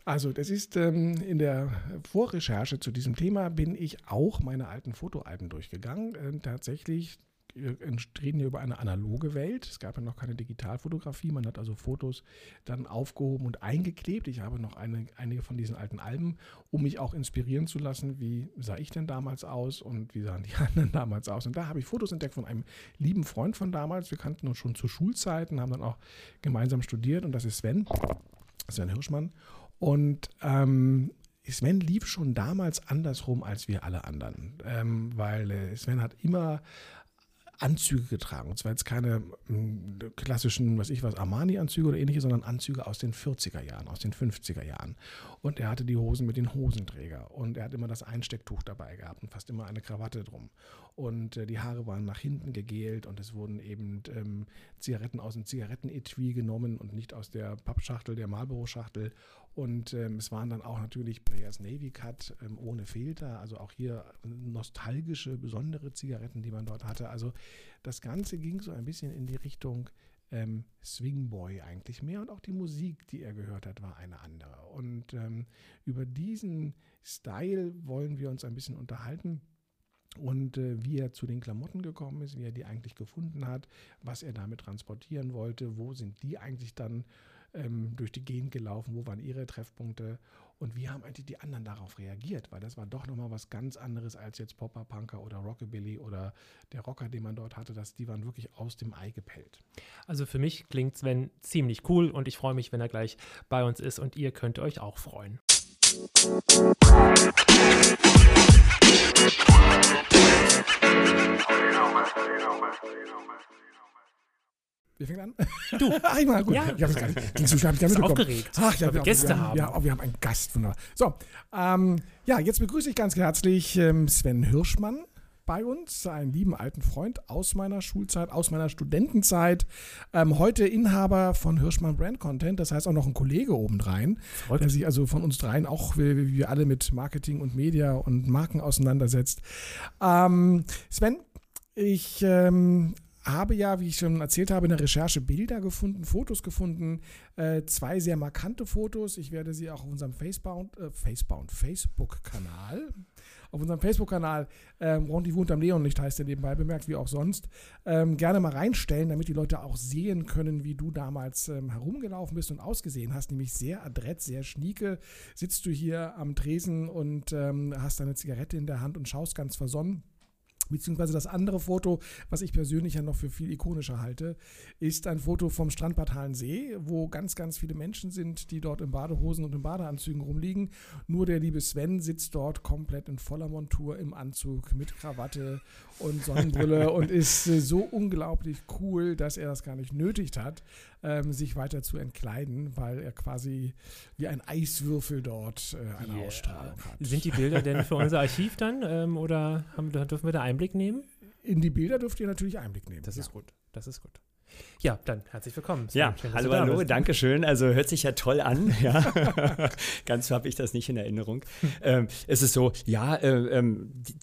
Also, das ist ähm, in der Vorrecherche zu diesem Thema bin ich auch meine alten Fotoalben durchgegangen. Äh, tatsächlich reden hier über eine analoge Welt. Es gab ja noch keine Digitalfotografie. Man hat also Fotos dann aufgehoben und eingeklebt. Ich habe noch eine, einige von diesen alten Alben, um mich auch inspirieren zu lassen. Wie sah ich denn damals aus und wie sahen die (laughs) anderen damals aus? Und da habe ich Fotos entdeckt von einem lieben Freund von damals. Wir kannten uns schon zu Schulzeiten, haben dann auch gemeinsam studiert und das ist Sven, Sven Hirschmann. Und ähm, Sven lief schon damals andersrum als wir alle anderen, ähm, weil äh, Sven hat immer Anzüge getragen. Und zwar jetzt keine hm, klassischen, was ich was, Armani-Anzüge oder ähnliche, sondern Anzüge aus den 40er Jahren, aus den 50er Jahren. Und er hatte die Hosen mit den Hosenträger. Und er hat immer das Einstecktuch dabei gehabt und fast immer eine Krawatte drum. Und äh, die Haare waren nach hinten gegelt und es wurden eben ähm, Zigaretten aus dem Zigarettenetui genommen und nicht aus der Pappschachtel, der Marlboro-Schachtel. Und ähm, es waren dann auch natürlich Players Navy Cut ähm, ohne Filter, also auch hier nostalgische, besondere Zigaretten, die man dort hatte. Also das Ganze ging so ein bisschen in die Richtung ähm, Swingboy eigentlich mehr und auch die Musik, die er gehört hat, war eine andere. Und ähm, über diesen Style wollen wir uns ein bisschen unterhalten und äh, wie er zu den Klamotten gekommen ist, wie er die eigentlich gefunden hat, was er damit transportieren wollte, wo sind die eigentlich dann ähm, durch die Gegend gelaufen, wo waren ihre Treffpunkte und wie haben eigentlich die anderen darauf reagiert, weil das war doch nochmal was ganz anderes als jetzt Popper, Punker oder Rockabilly oder der Rocker, den man dort hatte, dass die waren wirklich aus dem Ei gepellt. Also für mich klingt Sven ziemlich cool und ich freue mich, wenn er gleich bei uns ist und ihr könnt euch auch freuen. Wer fängt an? Du. Ach, ich mal, gut. Ja. Ich habe gar nicht, ging so ich gar aufgeregt. Ach, ja, weil wir Gäste wir haben. Ja, oh, wir haben einen Gast. Wunderbar. So, ähm, ja, jetzt begrüße ich ganz herzlich ähm, Sven Hirschmann bei uns, einen lieben alten Freund aus meiner Schulzeit, aus meiner Studentenzeit. Ähm, heute Inhaber von Hirschmann Brand Content, das heißt auch noch ein Kollege obendrein, Verrückt. der sich also von uns dreien auch, wie, wie wir alle, mit Marketing und Media und Marken auseinandersetzt. Ähm, Sven, ich ähm, habe ja, wie ich schon erzählt habe, in der Recherche Bilder gefunden, Fotos gefunden, äh, zwei sehr markante Fotos. Ich werde sie auch auf unserem Facebound, äh, Facebook-Kanal, auf unserem Facebook-Kanal ähm, Rendezvous unterm Neonlicht heißt der nebenbei bemerkt, wie auch sonst, ähm, gerne mal reinstellen, damit die Leute auch sehen können, wie du damals ähm, herumgelaufen bist und ausgesehen hast, nämlich sehr adrett, sehr schnieke. Sitzt du hier am Tresen und ähm, hast deine Zigarette in der Hand und schaust ganz versonnen. Beziehungsweise das andere Foto, was ich persönlich ja noch für viel ikonischer halte, ist ein Foto vom Strandbad See, wo ganz, ganz viele Menschen sind, die dort in Badehosen und in Badeanzügen rumliegen. Nur der liebe Sven sitzt dort komplett in voller Montur im Anzug mit Krawatte und Sonnenbrille (laughs) und ist so unglaublich cool, dass er das gar nicht nötigt hat, ähm, sich weiter zu entkleiden, weil er quasi wie ein Eiswürfel dort äh, eine yeah. Ausstrahlung hat. Sind die Bilder denn für unser Archiv dann ähm, oder haben, dürfen wir da Einblick nehmen? In die Bilder dürft ihr natürlich Einblick nehmen. Das ja. ist gut. Das ist gut. Ja, dann herzlich willkommen. Ja, schön, hallo, hallo, danke schön. Also hört sich ja toll an. (laughs) Ja. Ganz so habe ich das nicht in Erinnerung. ähm, es ist so, ja, äh, äh,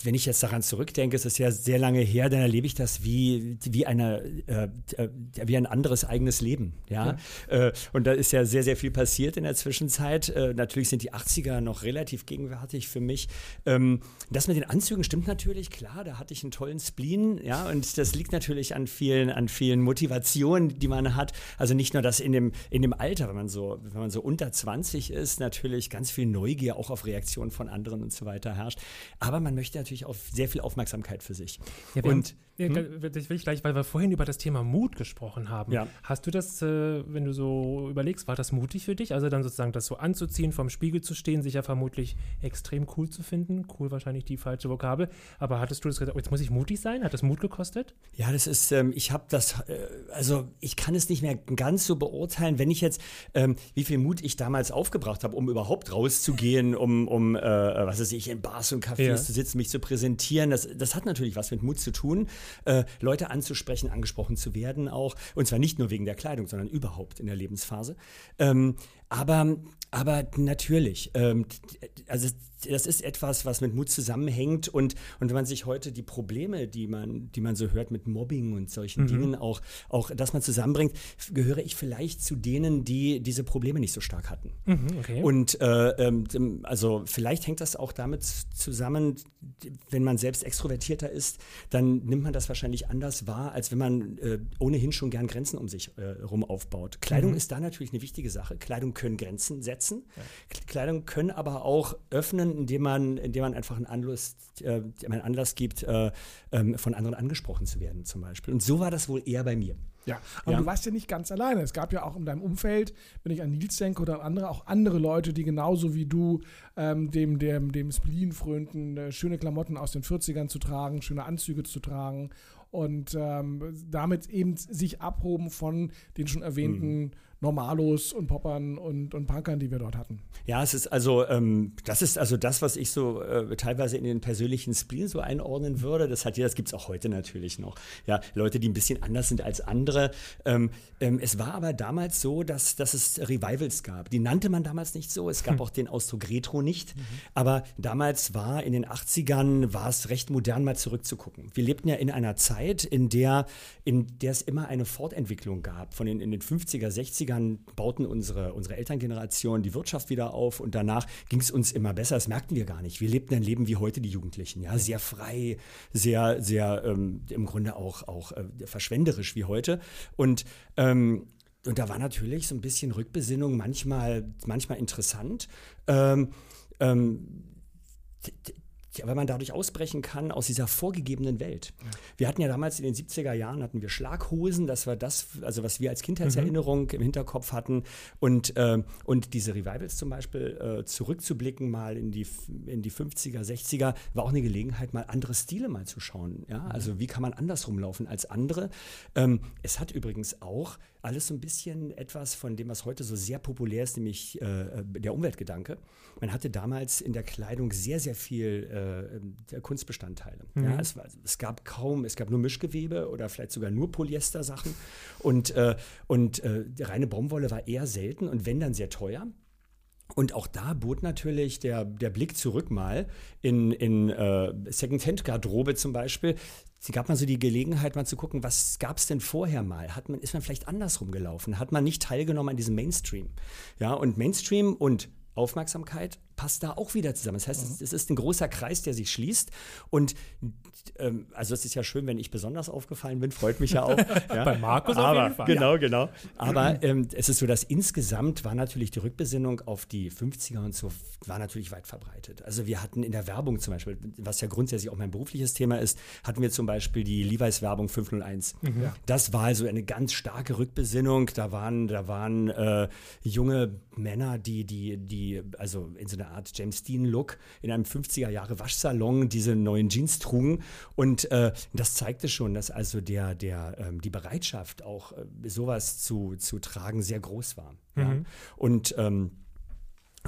wenn ich jetzt daran zurückdenke, es ist ja sehr lange her, dann erlebe ich das wie, wie, eine, äh, äh wie ein anderes eigenes Leben. Ja? ja. Äh, und da ist ja sehr, sehr viel passiert in der Zwischenzeit. Äh, natürlich sind die 80er noch relativ gegenwärtig für mich. Ähm, das mit den Anzügen stimmt natürlich, klar, da hatte ich einen tollen Spleen, ja, und das liegt natürlich an vielen, an vielen Motivationen Motivation, die man hat. Also nicht nur das in dem, in dem Alter, wenn man so, wenn man so unter 20 ist, natürlich ganz viel Neugier auch auf Reaktionen von anderen und so weiter herrscht. Aber man möchte natürlich auch sehr viel Aufmerksamkeit für sich. Ja, und ja, hm? Das will ich gleich, weil wir vorhin über das Thema Mut gesprochen haben. Ja. Hast du das, äh, wenn du so überlegst, war das mutig für dich? Also dann sozusagen das so anzuziehen, vorm Spiegel zu stehen, sich ja vermutlich extrem cool zu finden. Cool wahrscheinlich die falsche Vokabel. Aber hattest du das gesagt, oh, jetzt muss ich mutig sein? Hat das Mut gekostet? Ja, das ist, ähm, ich habe das, äh, also ich kann es nicht mehr ganz so beurteilen, wenn ich jetzt, ähm, wie viel Mut ich damals aufgebracht habe, um überhaupt rauszugehen, um, um äh, was weiß ich, in Bars und Cafés ja. zu sitzen, mich zu präsentieren. Das, das hat natürlich was mit Mut zu tun äh, Leute anzusprechen, angesprochen zu werden auch. Und zwar nicht nur wegen der Kleidung, sondern überhaupt in der Lebensphase. Ähm, aber, aber natürlich, ähm, also das ist etwas, was mit Mut zusammenhängt und, und wenn man sich heute die Probleme, die man, die man so hört mit Mobbing und solchen mhm. Dingen auch, auch, dass man zusammenbringt, gehöre ich vielleicht zu denen, die diese Probleme nicht so stark hatten. Mhm, okay. Und äh, ähm, also vielleicht hängt das auch damit zusammen, wenn man selbst extrovertierter ist, dann nimmt man das wahrscheinlich anders wahr, als wenn man äh, ohnehin schon gern Grenzen um sich äh, rum aufbaut. Kleidung mhm. ist da natürlich eine wichtige Sache. Kleidung können Grenzen setzen. Ja. Kleidung können aber auch öffnen, indem man, indem man einfach einen Anlass, äh, einen Anlass gibt, äh, ähm, von anderen angesprochen zu werden, zum Beispiel. Und so war das wohl eher bei mir. Ja, aber ja. du warst ja nicht ganz alleine. Es gab ja auch in deinem Umfeld, wenn ich an Nils denke oder an andere, auch andere Leute, die genauso wie du ähm, dem, dem, dem Spleen frönten, äh, schöne Klamotten aus den 40ern zu tragen, schöne Anzüge zu tragen und ähm, damit eben sich abhoben von den schon erwähnten mhm. Normalos und Poppern und, und Punkern, die wir dort hatten. Ja, es ist also, ähm, das ist also das, was ich so äh, teilweise in den persönlichen Spleen so einordnen würde. Das hat ja, das gibt es auch heute natürlich noch. Ja, Leute, die ein bisschen anders sind als andere. Ähm, ähm, es war aber damals so, dass, dass es Revivals gab. Die nannte man damals nicht so. Es gab hm. auch den Ausdruck Retro nicht. Mhm. Aber damals war in den 80ern, war es recht modern, mal zurückzugucken. Wir lebten ja in einer Zeit, in der, in der es immer eine Fortentwicklung gab. Von den, in den 50er, 60er 80ern bauten unsere, unsere Elterngeneration die Wirtschaft wieder auf und danach ging es uns immer besser. Das merkten wir gar nicht. Wir lebten ein Leben wie heute die Jugendlichen, ja, sehr frei, sehr, sehr ähm, im Grunde auch, auch äh, verschwenderisch wie heute. Und ähm, und da war natürlich so ein bisschen Rückbesinnung manchmal, manchmal interessant. Ähm, weil man dadurch ausbrechen kann aus dieser vorgegebenen Welt. Ja. Wir hatten ja damals in den 70er Jahren hatten wir Schlaghosen, das war das, also was wir als Kindheitserinnerung mhm. im Hinterkopf hatten und, äh, und diese Revivals zum Beispiel äh, zurückzublicken mal in die, in die 50er, 60er, war auch eine Gelegenheit, mal andere Stile mal zu schauen. Ja? Mhm. Also wie kann man anders rumlaufen als andere? Ähm, es hat übrigens auch alles so ein bisschen etwas von dem, was heute so sehr populär ist, nämlich äh, der Umweltgedanke. Man hatte damals in der Kleidung sehr, sehr viel äh, Kunstbestandteile. Mhm. Ja, es, war, es, gab kaum, es gab nur Mischgewebe oder vielleicht sogar nur Polyester-Sachen und, äh, und äh, reine Baumwolle war eher selten und wenn dann sehr teuer. Und auch da bot natürlich der, der Blick zurück mal in, in äh, Second-Hand-Garderobe zum Beispiel. Es gab mal so die Gelegenheit, mal zu gucken, was gab es denn vorher mal? Hat man, ist man vielleicht andersrum gelaufen? Hat man nicht teilgenommen an diesem Mainstream? Ja, und Mainstream und Aufmerksamkeit passt da auch wieder zusammen. Das heißt, mhm. es, ist ein großer Kreis, der sich schließt. Und ähm, also es ist ja schön, wenn ich besonders aufgefallen bin, freut mich ja auch. (laughs) ja. Bei Markus Aber, auf jeden Fall. Genau, genau. Aber ähm, es ist so, dass insgesamt war natürlich die Rückbesinnung auf die 50er und so, war natürlich weit verbreitet. Also wir hatten in der Werbung zum Beispiel, was ja grundsätzlich auch mein berufliches Thema ist, hatten wir zum Beispiel die Levi's Werbung 501. Mhm. Ja. Das war also eine ganz starke Rückbesinnung. Da waren, da waren äh, junge Männer, die, die, die, also in so einer Art James Dean-Look in einem 50er Jahre Waschsalon diese neuen Jeans trugen. Und äh, das zeigte schon, dass also der, der, ähm, die Bereitschaft, auch äh, sowas zu, zu tragen, sehr groß war. Mhm. Ja? Und ähm,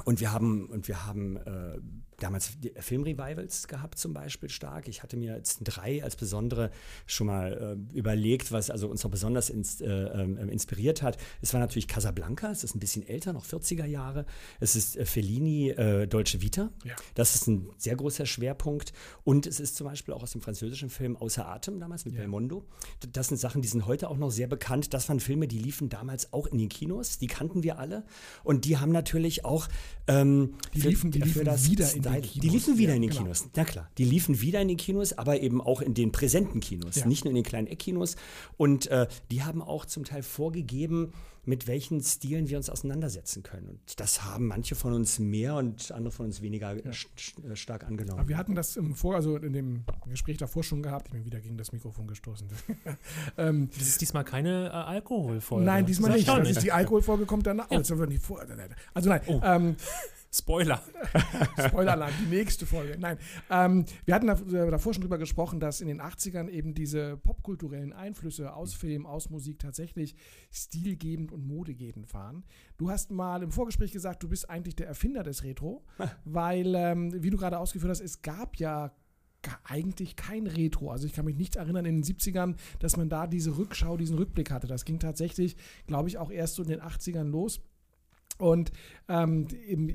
und wir haben, und wir haben äh, damals Filmrevivals gehabt zum Beispiel stark. Ich hatte mir jetzt drei als besondere schon mal äh, überlegt, was also uns noch besonders ins, äh, äh, inspiriert hat. Es war natürlich Casablanca, es ist ein bisschen älter, noch 40er Jahre. Es ist äh, Fellini äh, Dolce Vita. Ja. Das ist ein sehr großer Schwerpunkt. Und es ist zum Beispiel auch aus dem französischen Film Außer Atem damals mit ja. Belmondo. Das sind Sachen, die sind heute auch noch sehr bekannt. Das waren Filme, die liefen damals auch in den Kinos. Die kannten wir alle. Und die haben natürlich auch ähm, die liefen, die liefen wieder in Nein, die liefen wieder ja, in den genau. Kinos. Na klar, die liefen wieder in den Kinos, aber eben auch in den präsenten Kinos, ja. nicht nur in den kleinen Eckkinos. Und äh, die haben auch zum Teil vorgegeben, mit welchen Stilen wir uns auseinandersetzen können. Und das haben manche von uns mehr und andere von uns weniger ja. Äh, stark angenommen. Aber wir hatten das im Vor, also in dem Gespräch davor schon gehabt. Ich bin wieder gegen das Mikrofon gestoßen. (laughs) ähm, das ist diesmal keine äh, Alkoholfolge. Nein, diesmal nicht. Das ist die Alkoholfolge kommt danach. Ja. Also, also nein. Oh. Ähm, Spoiler. (laughs) Spoilerland, die nächste Folge. Nein, ähm, wir hatten äh, davor schon drüber gesprochen, dass in den 80ern eben diese popkulturellen Einflüsse aus Film, aus Musik tatsächlich stilgebend und modegebend waren. Du hast mal im Vorgespräch gesagt, du bist eigentlich der Erfinder des Retro, (laughs) weil, ähm, wie du gerade ausgeführt hast, es gab ja eigentlich kein Retro. Also ich kann mich nicht erinnern in den 70ern, dass man da diese Rückschau, diesen Rückblick hatte. Das ging tatsächlich, glaube ich, auch erst so in den 80ern los Und ähm,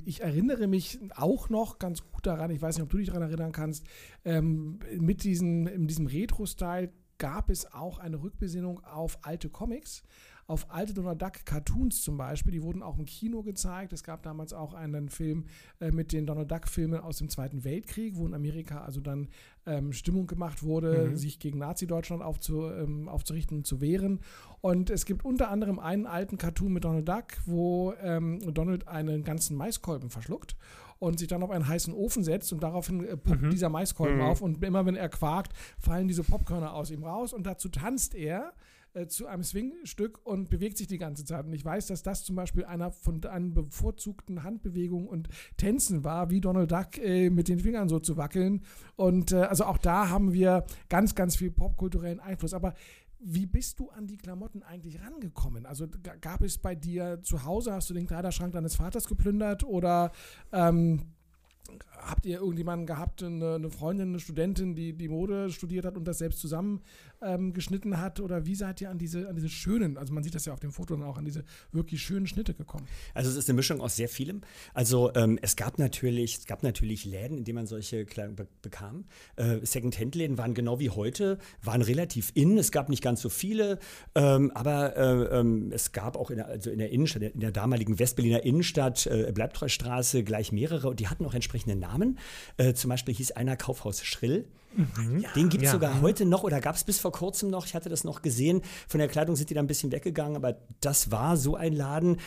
ich erinnere mich auch noch ganz gut daran, ich weiß nicht, ob du dich daran erinnern kannst, ähm, mit diesem, diesem Retro-Style gab es auch eine Rückbesinnung auf alte Comics auf alte Donald Duck Cartoons zum Beispiel. Die wurden auch im Kino gezeigt. Es gab damals auch einen Film äh, mit den Donald Duck Filmen aus dem Zweiten Weltkrieg, wo in Amerika also dann ähm, Stimmung gemacht wurde, mhm. sich gegen Nazi-Deutschland aufzu, ähm, aufzurichten und zu wehren. Und es gibt unter anderem einen alten Cartoon mit Donald Duck, wo ähm, Donald einen ganzen Maiskolben verschluckt und sich dann auf einen heißen Ofen setzt und daraufhin äh, poppt mhm. dieser Maiskolben mhm. auf und immer wenn er quakt, fallen diese Popkörner aus ihm raus und dazu tanzt er äh, zu einem Swing-Stück und bewegt sich die ganze Zeit. Und ich weiß, dass das zum Beispiel einer von einen bevorzugten Handbewegungen und Tänzen war, wie Donald Duck äh, mit den Fingern so zu wackeln. Und äh, also auch da haben wir ganz, ganz viel popkulturellen Einfluss. Aber wie bist du an die Klamotten eigentlich rangekommen? Also gab es bei dir zu Hause, hast du den Kleiderschrank deines Vaters geplündert oder ähm, habt ihr irgendjemanden gehabt, eine, eine, Freundin, eine Studentin, die die Mode studiert hat und das selbst zusammengeschnitten ähm, hat? Oder wie seid ihr an diese, an diese schönen, also man sieht das ja auf dem Foto dann auch, an diese wirklich schönen Schnitte gekommen? Also es ist eine Mischung aus sehr vielem. Also ähm, es gab natürlich, es gab natürlich Läden, in denen man solche Kleidung be bekam. Äh, Second-Hand-Läden waren genau wie heute, waren relativ in. Es gab nicht ganz so viele, ähm, aber äh, ähm, es gab auch in der, also in der Innenstadt, in der damaligen Westberliner Innenstadt, äh, Bleibtreustraße, gleich mehrere und die hatten auch entsprechende Namen. Äh, zum Beispiel hieß einer Kaufhaus Schrill. Mhm. Den gibt es ja. sogar heute noch oder gab es bis vor kurzem noch. Ich hatte das noch gesehen. Von der Kleidung sind die da ein bisschen weggegangen, aber das war so ein Laden.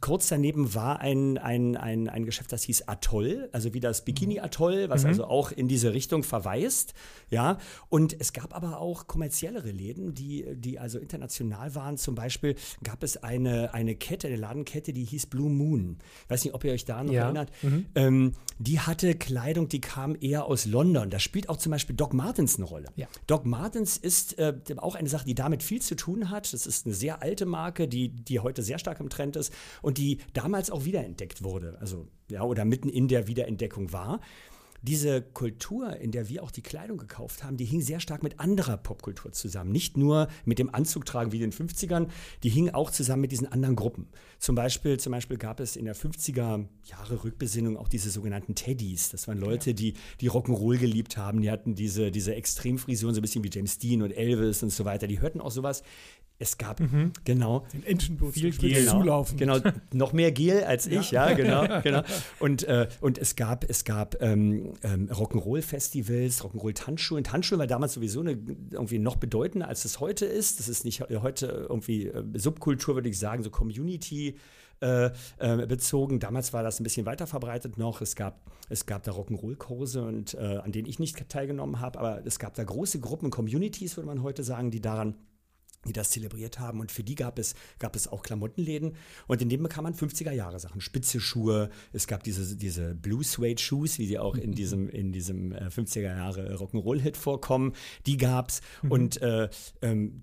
Kurz daneben war ein, ein, ein, ein Geschäft, das hieß Atoll, also wie das Bikini-Atoll, was mhm. also auch in diese Richtung verweist. Ja, und es gab aber auch kommerziellere Läden, die, die also international waren. Zum Beispiel gab es eine, eine Kette, eine Ladenkette, die hieß Blue Moon. Ich weiß nicht, ob ihr euch da noch ja. erinnert. Mhm. Ähm, die hatte Kleidung, die kam eher aus London. Da spielt auch zum Beispiel Beispiel Doc Martens eine Rolle. Ja. Doc Martens ist äh, auch eine Sache, die damit viel zu tun hat. Das ist eine sehr alte Marke, die, die heute sehr stark im Trend ist und die damals auch wiederentdeckt wurde. Also, ja, oder mitten in der Wiederentdeckung war diese Kultur, in der wir auch die Kleidung gekauft haben, die hing sehr stark mit anderer Popkultur zusammen. Nicht nur mit dem Anzugtragen wie in den 50ern, die hing auch zusammen mit diesen anderen Gruppen. Zum Beispiel, zum Beispiel gab es in der 50er Jahre Rückbesinnung auch diese sogenannten Teddys. Das waren Leute, die, die Rock'n'Roll geliebt haben. Die hatten diese, diese Extremfrisuren, so ein bisschen wie James Dean und Elvis und so weiter. Die hörten auch sowas es gab, mhm. genau. Den Entenbus, viel Gel. Genau, zulaufen. genau, noch mehr Gel als ich, ja, ja genau, (laughs) genau. Und, äh, und es gab, es gab ähm, ähm, Rock'n'Roll-Festivals, Rock'n'Roll-Tanzschulen. Tanzschulen war damals sowieso eine, irgendwie noch bedeutender, als es heute ist. Das ist nicht heute irgendwie äh, Subkultur, würde ich sagen, so Community. Äh, äh, bezogen. Damals war das ein bisschen weiter verbreitet noch. Es gab, es gab da Rock'n'Roll-Kurse und äh, an denen ich nicht teilgenommen habe, aber es gab da große Gruppen, Communities, würde man heute sagen, die daran die das zelebriert haben. Und für die gab es, gab es auch Klamottenläden. Und in dem bekam man 50er Jahre Sachen. Spitze Schuhe. Es gab diese, diese Blue Suede Shoes, wie sie auch in diesem, in diesem 50er äh, Jahre Rock'n'Roll-Hit vorkommen. Die gab's. Mhm. Und äh, ähm,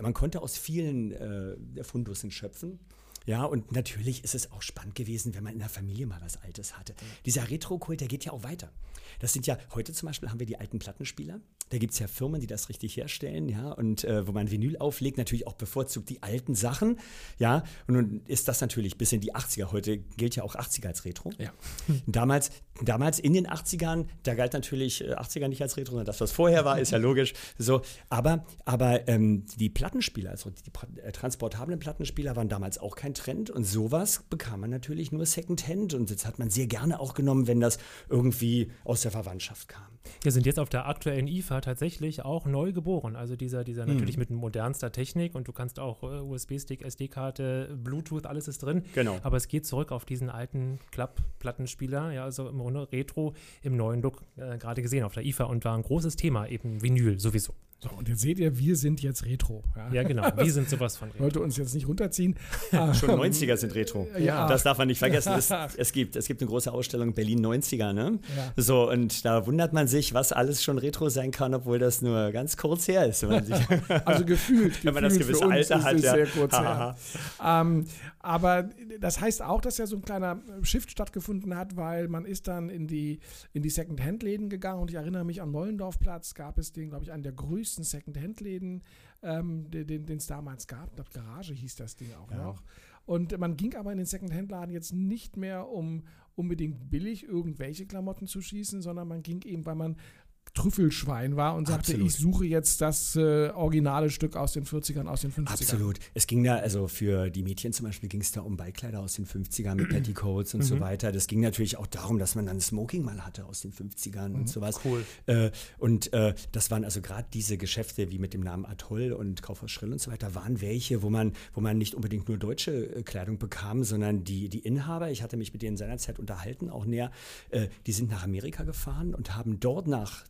man konnte aus vielen äh, Fundussen schöpfen. Ja, und natürlich ist es auch spannend gewesen, wenn man in der Familie mal was Altes hatte. Dieser Retro-Kult, der geht ja auch weiter. Das sind ja, heute zum Beispiel haben wir die alten Plattenspieler. Da gibt es ja Firmen, die das richtig herstellen, ja, und äh, wo man Vinyl auflegt, natürlich auch bevorzugt die alten Sachen, ja. Und nun ist das natürlich bis in die 80er. Heute gilt ja auch 80er als Retro. Ja. Damals, damals in den 80ern, da galt natürlich 80er äh, nicht als Retro, sondern das, was vorher war, ist ja logisch. So, aber, aber ähm, die Plattenspieler, also die, äh, transportablen Plattenspieler waren damals auch kein Trend und sowas bekam man natürlich nur Secondhand und das hat man sehr gerne auch genommen, wenn das irgendwie aus der Verwandtschaft kam. Wir sind jetzt auf der aktuellen IFA tatsächlich auch neu geboren. Also dieser, dieser mhm. natürlich mit modernster Technik und du kannst auch äh, USB-Stick, SD-Karte, Bluetooth, alles ist drin. Genau. Aber es geht zurück auf diesen alten Klapp-Plattenspieler, ja, also im Grunde Retro im neuen Look, äh, gerade gesehen auf der IFA und war ein großes Thema, eben Vinyl sowieso. So, und jetzt seht ihr, wir sind jetzt Retro. Ja, ja genau. (laughs) Wir sind sowas von Retro. Wollte uns jetzt nicht runterziehen. (laughs) Schon 90er sind Retro. Ja. Das darf man nicht vergessen. Es, (laughs) es, gibt, es gibt eine große Ausstellung Berlin 90er, ne? Ja. So, und da wundert man sich, was alles schon Retro sein kann, obwohl das nur ganz kurz her ist. also gefühlt. wenn man das gewisse Alter hat. Ja. Sehr kurz her. ähm, aber das heißt auch, dass ja so ein kleiner Shift stattgefunden hat, weil man ist dann in die, in die Second-Hand-Läden gegangen und ich erinnere mich an Neulendorfplatz gab es den, glaube ich, einen der größten Second-Hand-Läden, ähm, den es damals gab. Ich glaube, Garage hieß das Ding auch ja. noch. Und man ging aber in den Second-Hand-Laden jetzt nicht mehr, um unbedingt billig irgendwelche Klamotten zu schießen, sondern man ging eben, weil man Trüffelschwein war und sagte, Absolut. ich suche jetzt das äh, originale Stück aus den 40ern, aus den 50ern. Absolut. Es ging da, also für die Mädchen zum Beispiel ging es da um Beikleider aus den 50ern mit Petticoats und mhm. so weiter. Das ging natürlich auch darum, dass man dann Smoking mal hatte aus den 50ern mhm. und sowas. Cool. Äh, und äh, das waren also gerade diese Geschäfte wie mit dem Namen Atoll und Kaufhaus Schrill und so weiter, waren welche, wo man, wo man nicht unbedingt nur deutsche äh, Kleidung bekam, sondern die, die Inhaber, ich hatte mich mit denen seinerzeit unterhalten, auch näher, äh, die sind nach Amerika gefahren und haben dort nach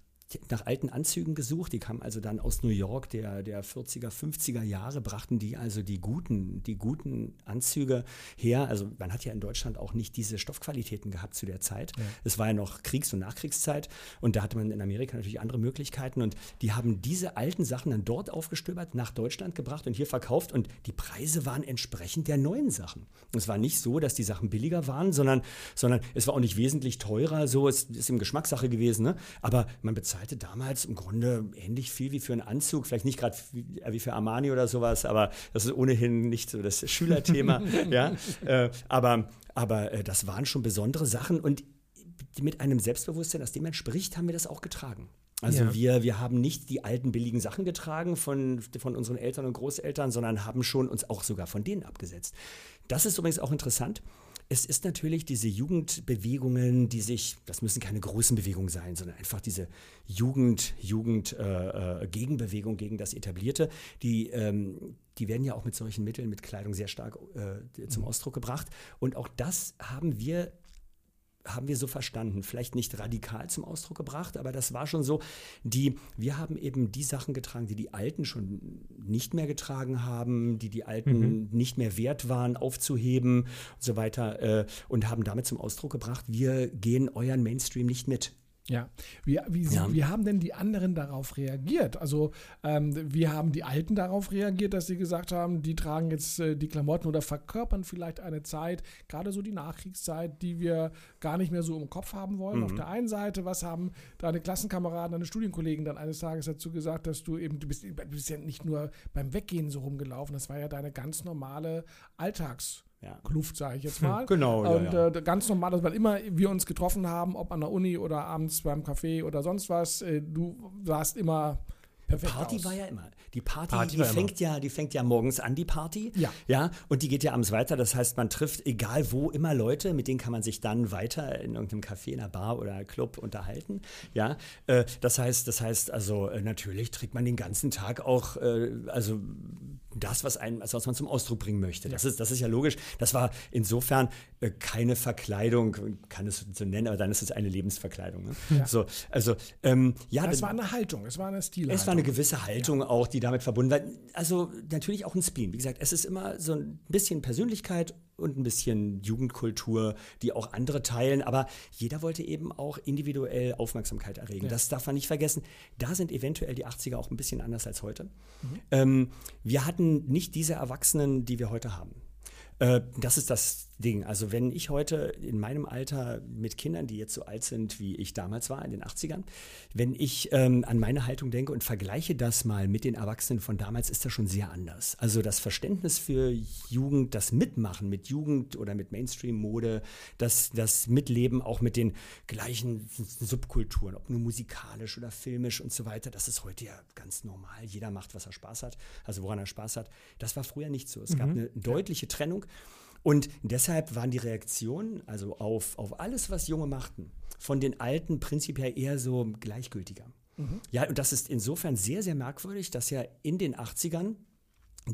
nach alten Anzügen gesucht. Die kamen also dann aus New York der, der 40er, 50er Jahre, brachten die also die guten, die guten Anzüge her. Also man hat ja in Deutschland auch nicht diese Stoffqualitäten gehabt zu der Zeit. Ja. Es war ja noch Kriegs- und Nachkriegszeit und da hatte man in Amerika natürlich andere Möglichkeiten und die haben diese alten Sachen dann dort aufgestöbert, nach Deutschland gebracht und hier verkauft und die Preise waren entsprechend der neuen Sachen. es war nicht so, dass die Sachen billiger waren, sondern, sondern es war auch nicht wesentlich teurer, so es ist im Geschmackssache gewesen, ne? aber man bezahlt zahlte damals im Grunde ähnlich viel wie für einen Anzug, vielleicht nicht gerade wie, äh, wie, für Armani oder sowas, aber das ist ohnehin nicht so das Schülerthema. (laughs) ja, äh, aber aber äh, das waren schon besondere Sachen und mit einem Selbstbewusstsein, aus dem man spricht, haben wir das auch getragen. Also ja. wir, wir haben nicht die alten billigen Sachen getragen von, von unseren Eltern und Großeltern, sondern haben schon uns auch sogar von denen abgesetzt. Das ist übrigens auch interessant es ist natürlich diese Jugendbewegungen, die sich, das müssen keine großen Bewegungen sein, sondern einfach diese Jugend, Jugend, äh, äh, Gegenbewegung gegen das Etablierte, die, ähm, die werden ja auch mit solchen Mitteln, mit Kleidung sehr stark äh, zum mhm. Ausdruck gebracht. Und auch das haben wir haben wir so verstanden. Vielleicht nicht radikal zum Ausdruck gebracht, aber das war schon so. Die, wir haben eben die Sachen getragen, die die Alten schon nicht mehr getragen haben, die die Alten mhm. nicht mehr wert waren, aufzuheben und so weiter. Äh, und haben damit zum Ausdruck gebracht, wir gehen euren Mainstream nicht mit. Ja, wie, wie, ja. wie haben denn die anderen darauf reagiert? Also, ähm, wie haben die Alten darauf reagiert, dass sie gesagt haben, die tragen jetzt äh, die Klamotten oder verkörpern vielleicht eine Zeit, gerade so die Nachkriegszeit, die wir gar nicht mehr so im Kopf haben wollen? Mhm. Auf der einen Seite, was haben deine Klassenkameraden, deine Studienkollegen dann eines Tages dazu gesagt, dass du eben, du bist, du bist ja nicht nur beim Weggehen so rumgelaufen, das war ja deine ganz normale Alltags- ja. Kluft, sage ich jetzt mal. (laughs) genau. Und ja, ja. Äh, ganz normal, dass wann immer wir uns getroffen haben, ob an der Uni oder abends beim Café oder sonst was, äh, du warst immer Perfekt Party aus. war ja immer. Die Party, Party die, fängt ja, die fängt ja morgens an, die Party. Ja. ja. Und die geht ja abends weiter. Das heißt, man trifft egal wo immer Leute, mit denen kann man sich dann weiter in irgendeinem Café, in einer Bar oder Club unterhalten. Ja. Äh, das heißt, das heißt also, natürlich trägt man den ganzen Tag auch, also das, was, ein, was man zum Ausdruck bringen möchte. Das, ist, das ist ja logisch. Das war insofern äh, keine Verkleidung, kann es so nennen, aber dann ist es eine Lebensverkleidung. Ne? Ja. So, also, ähm, ja. Es war eine Haltung, es war eine Stilhaltung. Es war eine gewisse Haltung ja. auch, die damit verbunden war. Also natürlich auch ein Spleen. Wie gesagt, es ist immer so ein bisschen Persönlichkeit und ein bisschen Jugendkultur, die auch andere teilen. Aber jeder wollte eben auch individuell Aufmerksamkeit erregen. Ja. Das darf man nicht vergessen. Da sind eventuell die 80er auch ein bisschen anders als heute. Mhm. Ähm, wir hatten nicht diese Erwachsenen, die wir heute haben. Äh, das ist das Ding. Also wenn ich heute in meinem Alter mit Kindern, die jetzt so alt sind, wie ich damals war, in den 80ern, wenn ich ähm, an meine Haltung denke und vergleiche das mal mit den Erwachsenen von damals, ist das schon sehr anders. Also das Verständnis für Jugend, das Mitmachen mit Jugend oder mit Mainstream-Mode, das, das Mitleben auch mit den gleichen Subkulturen, ob nur musikalisch oder filmisch und so weiter, das ist heute ja ganz normal. Jeder macht, was er Spaß hat, also woran er Spaß hat. Das war früher nicht so. Es mhm. gab eine deutliche Trennung. Und deshalb waren die Reaktionen, also auf, auf alles, was Junge machten, von den Alten prinzipiell eher so gleichgültiger. Mhm. Ja, und das ist insofern sehr, sehr merkwürdig, dass ja in den 80ern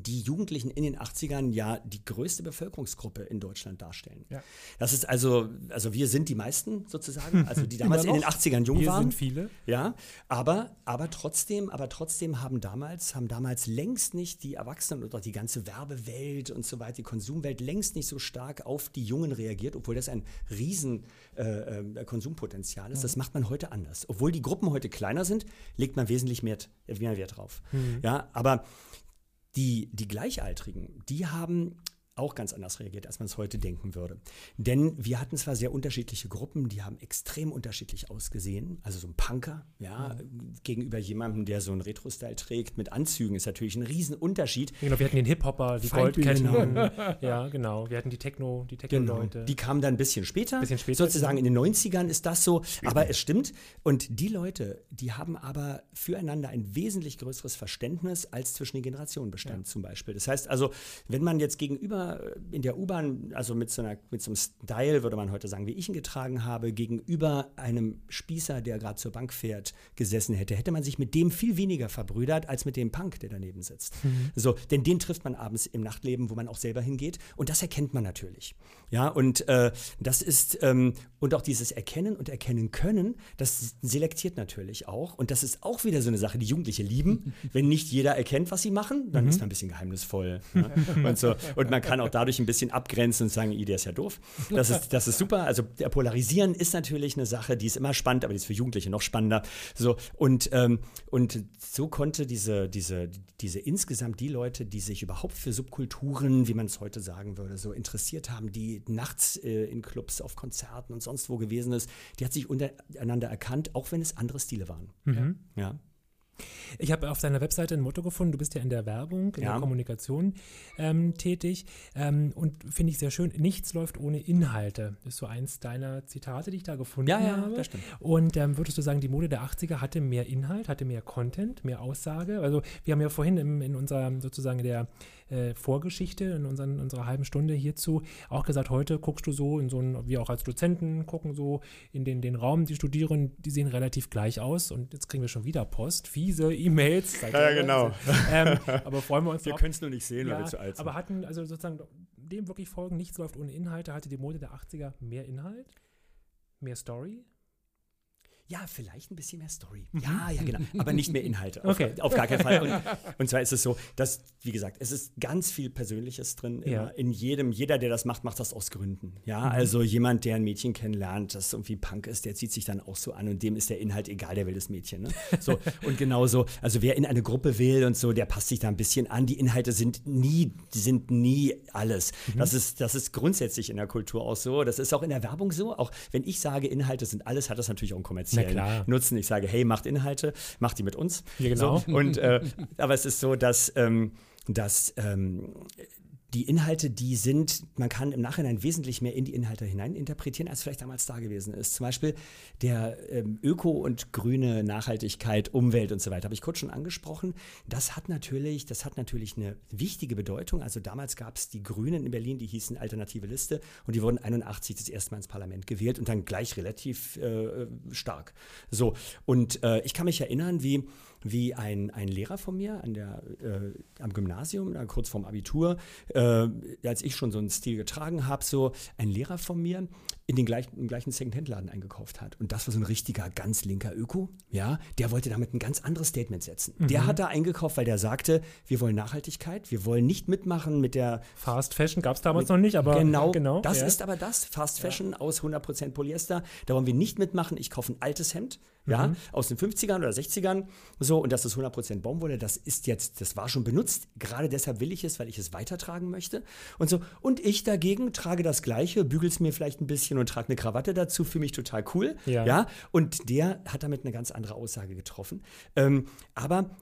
die Jugendlichen in den 80ern ja die größte Bevölkerungsgruppe in Deutschland darstellen. Ja. Das ist also, also wir sind die meisten sozusagen, also die (laughs) damals in den 80ern jung wir waren. Sind viele. Ja, aber, aber trotzdem, aber trotzdem haben damals, haben damals längst nicht die Erwachsenen oder die ganze Werbewelt und so weiter, die Konsumwelt längst nicht so stark auf die Jungen reagiert, obwohl das ein riesen äh, äh, Konsumpotenzial ist. Mhm. Das macht man heute anders. Obwohl die Gruppen heute kleiner sind, legt man wesentlich mehr, mehr Wert drauf. Mhm. Ja, aber die, die Gleichaltrigen, die haben auch ganz anders reagiert, als man es heute denken würde. Denn wir hatten zwar sehr unterschiedliche Gruppen, die haben extrem unterschiedlich ausgesehen. Also so ein Punker, ja, mhm. gegenüber jemandem, der so einen Retro-Style trägt mit Anzügen, ist natürlich ein Riesenunterschied. Genau, wir hatten den Hip-Hopper, die Goldketten. Genau. (laughs) ja, genau. Wir hatten die Techno, die Techno-Leute. Genau. Die kamen dann ein bisschen später. Bisschen später. Sozusagen in den 90ern ist das so. Aber es stimmt. Und die Leute, die haben aber füreinander ein wesentlich größeres Verständnis als zwischen den Generationen bestand ja. zum Beispiel. Das heißt also, wenn man jetzt gegenüber in der U-Bahn, also mit so, einer, mit so einem Style, würde man heute sagen, wie ich ihn getragen habe, gegenüber einem Spießer, der gerade zur Bank fährt, gesessen hätte, hätte man sich mit dem viel weniger verbrüdert als mit dem Punk, der daneben sitzt. Mhm. So, denn den trifft man abends im Nachtleben, wo man auch selber hingeht. Und das erkennt man natürlich. Ja, und äh, das ist, ähm, und auch dieses Erkennen und Erkennen können, das selektiert natürlich auch. Und das ist auch wieder so eine Sache, die Jugendliche lieben. (laughs) Wenn nicht jeder erkennt, was sie machen, dann mhm. ist man ein bisschen geheimnisvoll. Ja? (laughs) und, so. und man kann auch dadurch ein bisschen abgrenzen und sagen, der ist ja doof. Das ist, das ist super. Also der Polarisieren ist natürlich eine Sache, die ist immer spannend, aber die ist für Jugendliche noch spannender. So, und, ähm, und so konnte diese, diese, diese insgesamt die Leute, die sich überhaupt für Subkulturen, wie man es heute sagen würde, so interessiert haben, die nachts äh, in Clubs, auf Konzerten und sonst wo gewesen ist, die hat sich untereinander erkannt, auch wenn es andere Stile waren. Mhm. Ja. Ich habe auf deiner Webseite ein Motto gefunden, du bist ja in der Werbung, in ja. der Kommunikation ähm, tätig ähm, und finde ich sehr schön, nichts läuft ohne Inhalte. Das ist so eins deiner Zitate, die ich da gefunden ja, ja, habe. Das stimmt. Und ähm, würdest du sagen, die Mode der 80er hatte mehr Inhalt, hatte mehr Content, mehr Aussage? Also wir haben ja vorhin im, in unserer sozusagen der äh, Vorgeschichte in unseren, unserer halben Stunde hierzu auch gesagt, heute guckst du so in so ein, wie auch als Dozenten gucken so in den, den Raum, die Studierenden, die sehen relativ gleich aus und jetzt kriegen wir schon wieder Post, fiese E-Mails. Ja, genau. Ähm, aber freuen wir uns Wir können es nur nicht sehen, ja, weil wir zu alt sind. Aber hatten, also sozusagen dem wirklich folgen, nichts läuft ohne Inhalte, hatte die Mode der 80er mehr Inhalt, mehr Story? Ja, vielleicht ein bisschen mehr Story. Mhm. Ja, ja, genau. Aber nicht mehr Inhalte. Auf, okay. auf gar keinen Fall. Und, (laughs) und, zwar ist es so, dass, wie gesagt, es ist ganz viel Persönliches drin. Ja. In jedem, jeder, der das macht, macht das aus Gründen. Ja, mhm. also jemand, der ein Mädchen kennenlernt, das irgendwie Punk ist, der zieht sich dann auch so an und dem ist der Inhalt egal, der will das Mädchen. Ne? So, (laughs) und genauso, also wer in eine Gruppe will und so, der passt sich da ein bisschen an. Die Inhalte sind nie, sind nie alles. Mhm. Das, ist, das ist grundsätzlich in der Kultur auch so. Das ist auch in der Werbung so. Auch wenn ich sage, Inhalte sind alles, hat das natürlich auch einen kommerziellen Nutzen. Ich sage, hey, macht Inhalte, macht die mit uns. Ja, genau. So, und, äh, (laughs) aber es ist so, dass, ähm, dass ähm, die Inhalte, die sind, man kann im Nachhinein wesentlich mehr in die Inhalte hinein interpretieren, als vielleicht damals da gewesen ist. Zum Beispiel der ähm, Öko- und grüne Nachhaltigkeit, Umwelt und so weiter, habe ich kurz schon angesprochen. Das hat natürlich, das hat natürlich eine wichtige Bedeutung. Also damals gab es die Grünen in Berlin, die hießen Alternative Liste und die wurden 81 das erste Mal ins Parlament gewählt und dann gleich relativ äh, stark. So, und äh, ich kann mich erinnern, wie wie ein, ein Lehrer von mir an der, äh, am Gymnasium, kurz vorm Abitur, äh, als ich schon so einen Stil getragen habe, so ein Lehrer von mir in den gleichen, im gleichen Second-Hand-Laden eingekauft hat. Und das war so ein richtiger, ganz linker Öko, ja, der wollte damit ein ganz anderes Statement setzen. Mhm. Der hat da eingekauft, weil der sagte, wir wollen Nachhaltigkeit, wir wollen nicht mitmachen mit der Fast Fashion gab es damals mit, noch nicht, aber genau, genau das ja. ist aber das, Fast Fashion ja. aus 100% Polyester, da wollen wir nicht mitmachen. Ich kaufe ein altes Hemd, ja, mhm. aus den 50ern oder 60ern, so, und das ist 100% Baumwolle, das ist jetzt, das war schon benutzt, gerade deshalb will ich es, weil ich es weitertragen möchte und so. Und ich dagegen trage das Gleiche, bügel es mir vielleicht ein bisschen und trage eine Krawatte dazu, fühle mich total cool, ja. ja, und der hat damit eine ganz andere Aussage getroffen. Ähm, aber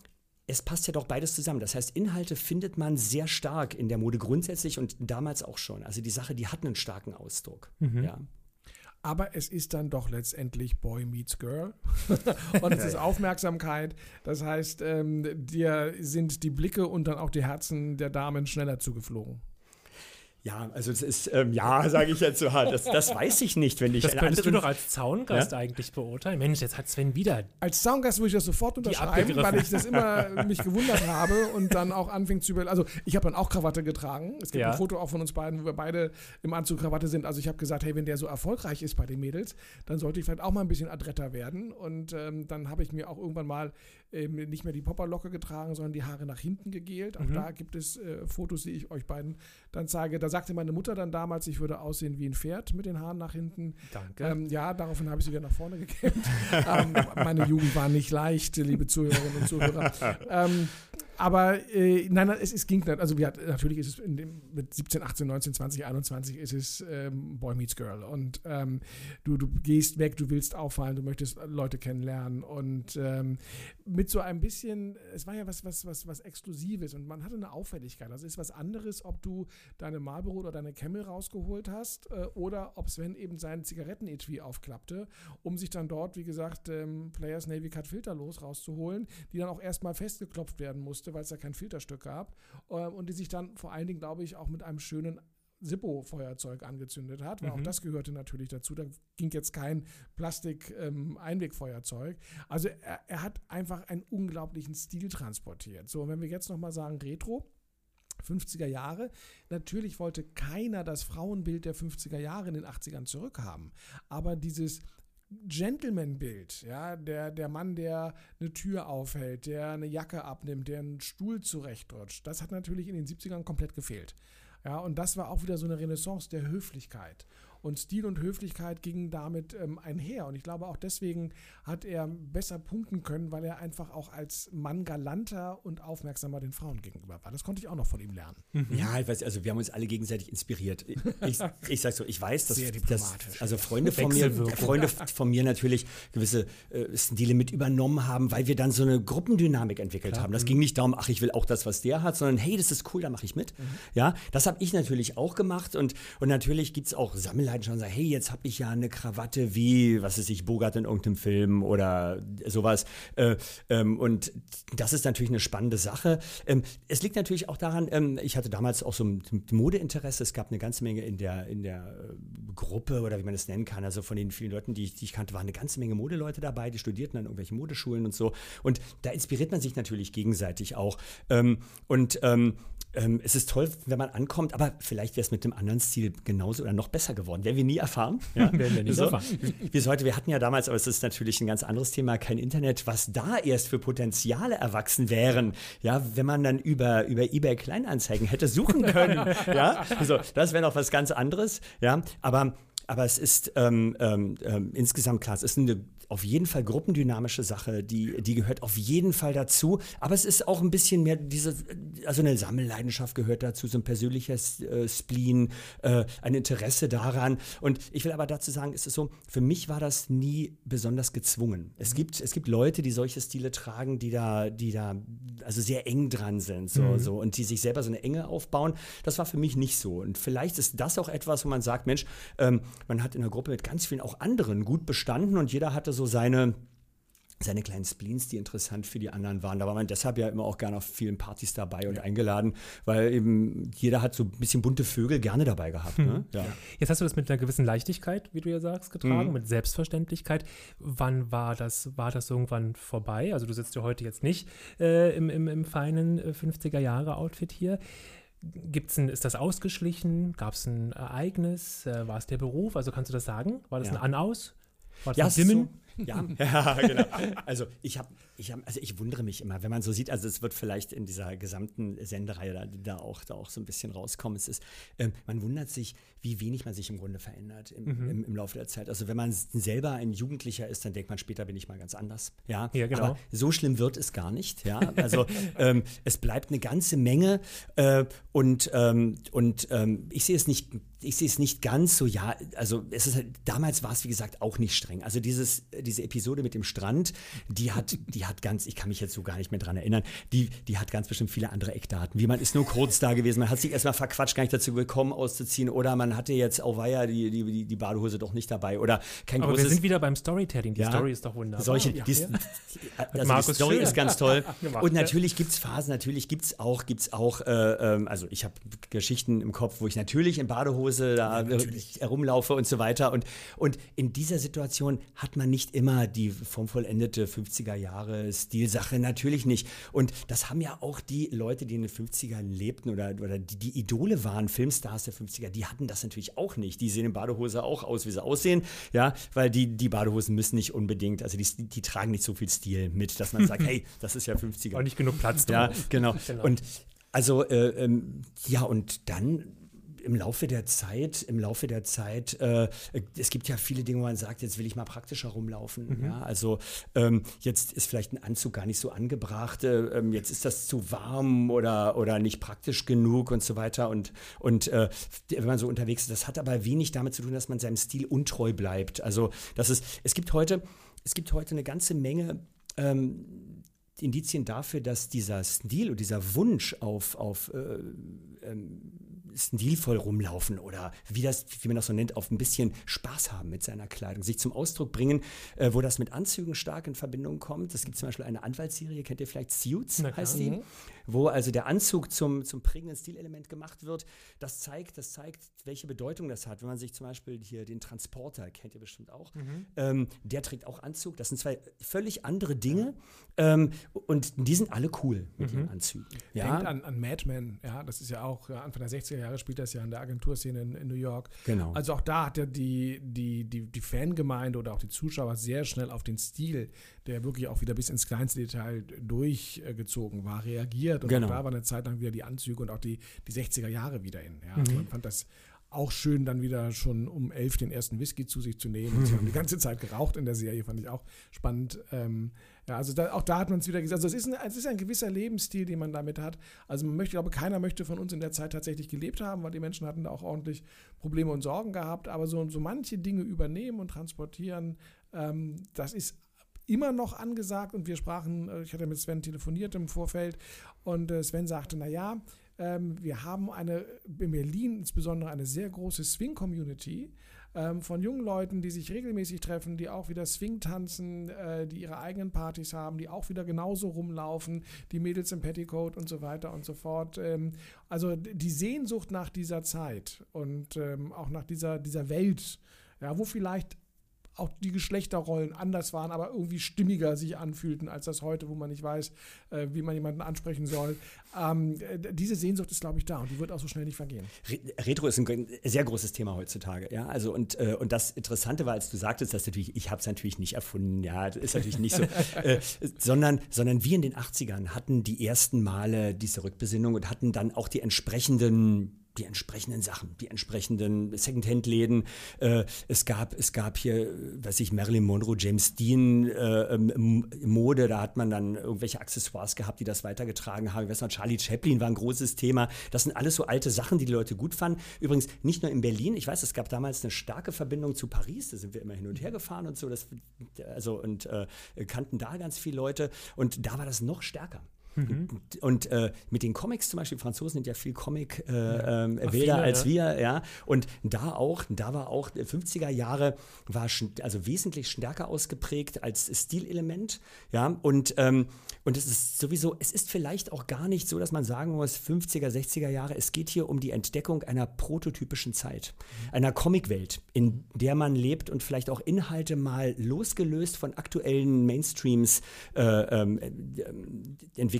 es passt ja doch beides zusammen. Das heißt, Inhalte findet man sehr stark in der Mode grundsätzlich und damals auch schon. Also die Sache, die hat einen starken Ausdruck. Mhm. Ja aber es ist dann doch letztendlich Boy meets Girl (laughs) und es ist Aufmerksamkeit. Das heißt, ähm, dir sind die Blicke und dann auch die Herzen der Damen schneller zugeflogen. Ja, also es ist, ähm, ja, (laughs) sage ich jetzt so hart. Das, das weiß ich nicht, wenn ich Das könntest anderen, du doch als Zaungast ja? eigentlich beurteilen. Mensch, jetzt hat Sven wieder. Als Zaungast würde ich das sofort unterschreiben, weil ich das immer (laughs) mich gewundert habe und dann auch anfing zu über. Also ich habe dann auch Krawatte getragen. Es gibt ja. ein Foto auch von uns beiden, wo wir beide im Anzug Krawatte sind. Also ich habe gesagt, hey, wenn der so erfolgreich ist bei den Mädels, dann sollte ich vielleicht auch mal ein bisschen adretter werden. Und ähm, dann habe ich mir auch irgendwann mal ähm, nicht mehr die Popperlocke getragen, sondern die Haare nach hinten gegelt. Auch mhm. da gibt es äh, Fotos, die ich euch beiden dann zeige. Da sagte meine Mutter dann damals, ich würde aussehen wie ein Pferd mit den Haaren nach hinten. Danke. Ähm, ja, daraufhin habe ich sie wieder nach vorne (laughs) gekämmt. ähm, meine Jugend war nicht leicht, liebe Zuhörerinnen und Zuhörer. (laughs) Aber äh, nein, es, es ging, also wir, natürlich ist es dem, mit 17, 18, 19, 20, 21 ist es ähm, Boy Meets Girl. Und ähm, du, du gehst weg, du willst auffallen, du möchtest Leute kennenlernen. Und ähm, mit so ein bisschen, es war ja was, was, was, was Exklusives und man hatte eine Auffälligkeit. Also es ist was anderes, ob du deine Marlboro oder deine Camel rausgeholt hast äh, oder ob Sven eben seinen Zigarettenetui aufklappte, um sich dann dort, wie gesagt, ähm, Players Navy Cut filterlos rauszuholen, die dann auch erstmal festgeklopft werden musste, weil es da kein Filterstück gab äh, und die sich dann vor allen Dingen, glaube ich, auch mit einem schönen Zippo-Feuerzeug angezündet hat, weil mhm. auch das gehörte natürlich dazu. Da ging jetzt kein Plastik-Einwegfeuerzeug. Ähm, also er, er, hat einfach einen unglaublichen Stil transportiert. So, und wenn wir jetzt nochmal sagen Retro, 50er Jahre. Natürlich wollte keiner das Frauenbild der 50er Jahre in den 80ern zurückhaben. Aber dieses Gentleman-Bild, ja, der, der Mann, der eine Tür aufhält, der eine Jacke abnimmt, der einen Stuhl zurechtrutscht, das hat natürlich in den 70ern komplett gefehlt. Ja, und das war auch wieder so eine Renaissance der Höflichkeit. Und Stil und Höflichkeit gingen damit ähm, einher. Und ich glaube, auch deswegen hat er besser punkten können, weil er einfach auch als Mann galanter und aufmerksamer den Frauen gegenüber war. Das konnte ich auch noch von ihm lernen. Mhm. Ja, ich weiß, also wir haben uns alle gegenseitig inspiriert. Ich, ich sag so, ich weiß, dass, dass also Freunde von mir, Freunde von mir natürlich gewisse äh, Stile mit übernommen haben, weil wir dann so eine Gruppendynamik entwickelt Klar. haben. Das mhm. ging nicht darum, ach, ich will auch das, was der hat, sondern hey, das ist cool, da mache ich mit. Mhm. Ja, das habe ich natürlich auch gemacht und, und natürlich gibt es auch Sammler Leuten schon sagen, hey, jetzt habe ich ja eine Krawatte wie, was ist ich, Bogart in irgendeinem Film oder sowas. Äh, ähm, und das ist natürlich eine spannende Sache. Ähm, es liegt natürlich auch daran, ähm, ich hatte damals auch so ein Modeinteresse. Es gab eine ganze Menge in der, in der äh, Gruppe oder wie man das nennen kann. Also von den vielen Leuten, die ich, die ich kannte, waren eine ganze Menge Modeleute dabei, die studierten an irgendwelchen Modeschulen und so. Und da inspiriert man sich natürlich gegenseitig auch. Ähm, und ähm, ähm, es ist toll, wenn man ankommt, aber vielleicht wäre es mit dem anderen Stil genauso oder noch besser geworden. Werden wir nie erfahren. Ja? Werden wir nie (laughs) so. erfahren. Bis heute, wir hatten ja damals, aber es ist natürlich ein ganz anderes Thema, kein Internet, was da erst für Potenziale erwachsen wären. Ja, wenn man dann über, über eBay Kleinanzeigen hätte suchen (laughs) können. ja, also das wäre noch was ganz anderes. Ja, aber aber es ist ähm, ähm, ähm insgesamt klar, es ist eine auf jeden Fall gruppendynamische Sache, die, die gehört auf jeden Fall dazu. Aber es ist auch ein bisschen mehr diese, also eine Sammelleidenschaft gehört dazu, so ein persönliches äh, Spleen, äh, ein Interesse daran. Und ich will aber dazu sagen, es ist so, für mich war das nie besonders gezwungen. Es mhm. gibt, es gibt Leute, die solche Stile tragen, die da, die da also sehr eng dran sind, so, mhm. so, und die sich selber so eine Enge aufbauen. Das war für mich nicht so. Und vielleicht ist das auch etwas, wo man sagt, Mensch, ähm, man hat in der Gruppe mit ganz vielen auch anderen gut bestanden und jeder hatte so seine seine kleinen Spleens, die interessant für die anderen waren. Da war man deshalb ja immer auch gerne auf vielen Partys dabei und ja. eingeladen, weil eben jeder hat so ein bisschen bunte Vögel gerne dabei gehabt. Ne? Hm. Ja. Jetzt hast du das mit einer gewissen Leichtigkeit, wie du ja sagst, getragen, mhm. mit Selbstverständlichkeit. Wann war das, war das irgendwann vorbei? Also du sitzt ja heute jetzt nicht äh, im, im, im feinen 50er-Jahre-Outfit äh, hier. Gibt's ein, ist das ausgeschlichen? Gab es ein Ereignis? Äh, war es der Beruf? Also kannst du das sagen? War das ja. ein An-Aus? War das ja, ein Dimmen? Ja, (laughs) ja genau. Also ich habe, ich hab, also ich wundere mich immer, wenn man so sieht, also es wird vielleicht in dieser gesamten Sendereihe da, da auch, da auch so ein bisschen rauskommen. Es ist, ähm, man wundert sich, wie wenig man sich im Grunde verändert im, mhm. im, im, Laufe der Zeit. Also wenn man selber ein Jugendlicher ist, dann denkt man, später bin ich mal ganz anders. Ja, ja genau. Aber so schlimm wird es gar nicht. Ja, also (laughs) ähm, es bleibt eine ganze Menge äh, und, ähm, und ähm, ich sehe es nicht ich sehe es nicht ganz so, ja, also es ist halt, damals war es wie gesagt auch nicht streng. Also dieses, diese Episode mit dem Strand, die hat, die hat ganz, ich kann mich jetzt so gar nicht mehr dran erinnern, die, die hat ganz bestimmt viele andere Eckdaten. Wie man ist nur kurz da gewesen, man hat sich erstmal verquatscht, gar nicht dazu gekommen, auszuziehen oder man hatte jetzt auch weia die, die, die Badehose doch nicht dabei oder kein Aber großes, wir sind wieder beim Storytelling, die ja, Story ist doch wunderbar. Solche, ja, die, ja. Also Markus die Story Schöner. ist ganz toll (laughs) und natürlich gibt es Phasen, natürlich gibt es auch, gibt's auch äh, ähm, also ich habe Geschichten im Kopf, wo ich natürlich in Badehose da herumlaufe und so weiter. Und, und in dieser Situation hat man nicht immer die formvollendete 50er Jahre Stilsache, natürlich nicht. Und das haben ja auch die Leute, die in den 50ern lebten oder, oder die, die Idole waren, Filmstars der 50er, die hatten das natürlich auch nicht. Die sehen in Badehose auch aus, wie sie aussehen, ja, weil die, die Badehosen müssen nicht unbedingt, also die, die tragen nicht so viel Stil mit, dass man sagt, (laughs) hey, das ist ja 50er. Auch nicht genug Platz. Ja, genau. (laughs) genau. Und also, äh, ähm, ja, und dann im Laufe der Zeit, im Laufe der Zeit, äh, es gibt ja viele Dinge, wo man sagt, jetzt will ich mal praktischer rumlaufen. Mhm. Ja, also ähm, jetzt ist vielleicht ein Anzug gar nicht so angebracht, äh, ähm, jetzt ist das zu warm oder, oder nicht praktisch genug und so weiter. Und, und äh, wenn man so unterwegs ist, das hat aber wenig damit zu tun, dass man seinem Stil untreu bleibt. Also das ist, es gibt heute, es gibt heute eine ganze Menge ähm, Indizien dafür, dass dieser Stil und dieser Wunsch auf, auf äh, ähm, stilvoll rumlaufen oder wie das, wie man das so nennt, auf ein bisschen Spaß haben mit seiner Kleidung, sich zum Ausdruck bringen, äh, wo das mit Anzügen stark in Verbindung kommt. Es gibt zum Beispiel eine Anwaltsserie, kennt ihr vielleicht Suits, heißt die, mhm. Wo also der Anzug zum, zum prägenden Stilelement gemacht wird. Das zeigt, das zeigt, welche Bedeutung das hat. Wenn man sich zum Beispiel hier den Transporter, kennt ihr bestimmt auch, mhm. ähm, der trägt auch Anzug. Das sind zwei völlig andere Dinge ähm, und die sind alle cool mit mhm. den Anzügen. Ja? Denkt an, an Mad Men, ja, das ist ja auch Anfang der 60er Jahre spielt das ja in der Agenturszene in, in New York. Genau. Also auch da hat ja die, die, die, die Fangemeinde oder auch die Zuschauer sehr schnell auf den Stil, der wirklich auch wieder bis ins kleinste Detail durchgezogen war, reagiert. Und genau. da war eine Zeit lang wieder die Anzüge und auch die, die 60er Jahre wieder in. Ja. Also mhm. man fand das auch schön, dann wieder schon um elf den ersten Whisky zu sich zu nehmen. Sie haben die ganze Zeit geraucht in der Serie, fand ich auch spannend. Ähm, ja, also da, auch da hat man es wieder gesagt. Also es ist, ein, es ist ein gewisser Lebensstil, den man damit hat. Also man möchte, ich glaube, keiner möchte von uns in der Zeit tatsächlich gelebt haben, weil die Menschen hatten da auch ordentlich Probleme und Sorgen gehabt. Aber so, so manche Dinge übernehmen und transportieren, ähm, das ist immer noch angesagt und wir sprachen, äh, ich hatte mit Sven telefoniert im Vorfeld und äh, Sven sagte, naja, ähm, wir haben eine, in Berlin insbesondere eine sehr große Swing-Community ähm, von jungen Leuten, die sich regelmäßig treffen, die auch wieder Swing tanzen, äh, die ihre eigenen Partys haben, die auch wieder genauso rumlaufen, die Mädels im Petticoat und so weiter und so fort. Ähm, also die Sehnsucht nach dieser Zeit und auch nach dieser, dieser Welt, ja, wo vielleicht auch die Geschlechterrollen anders waren, aber irgendwie stimmiger sich anfühlten als das heute, wo man nicht weiß, äh, wie man jemanden ansprechen soll. Ähm, diese Sehnsucht ist, glaube ich, da und die wird auch so schnell nicht vergehen. Retro ist ein sehr großes Thema heutzutage, ja. Also und, äh, und das Interessante war, als du sagtest, dass natürlich, ich habe es natürlich nicht erfunden, ja, das ist natürlich nicht so, (laughs) äh, sondern, sondern wir in den 80ern hatten die ersten Male diese Rückbesinnung und hatten dann auch die entsprechenden die entsprechenden Sachen, die entsprechenden Secondhand-Läden. Äh, es, gab, es gab hier, weiß ich, Marilyn Monroe, James Dean äh, Mode, da hat man dann irgendwelche Accessoires gehabt, die das weitergetragen haben. Ich weiß noch, Charlie Chaplin war ein großes Thema. Das sind alles so alte Sachen, die die Leute gut fanden. Übrigens nicht nur in Berlin, ich weiß, es gab damals eine starke Verbindung zu Paris, da sind wir immer hin und her gefahren und so, das, also und äh, kannten da ganz viele Leute und da war das noch stärker. Mhm. Und äh, mit den Comics zum Beispiel, Franzosen sind ja viel Comic äh, ja. ähm, als wir, ja. Und da auch, da war auch 50er Jahre war also wesentlich stärker ausgeprägt als Stilelement, ja. Und ähm, und es ist sowieso, es ist vielleicht auch gar nicht so, dass man sagen muss, 50er, 60er Jahre, es geht hier um die Entdeckung einer prototypischen Zeit, mhm. einer Comicwelt, in der man lebt und vielleicht auch Inhalte mal losgelöst von aktuellen Mainstreams äh, ähm, äh,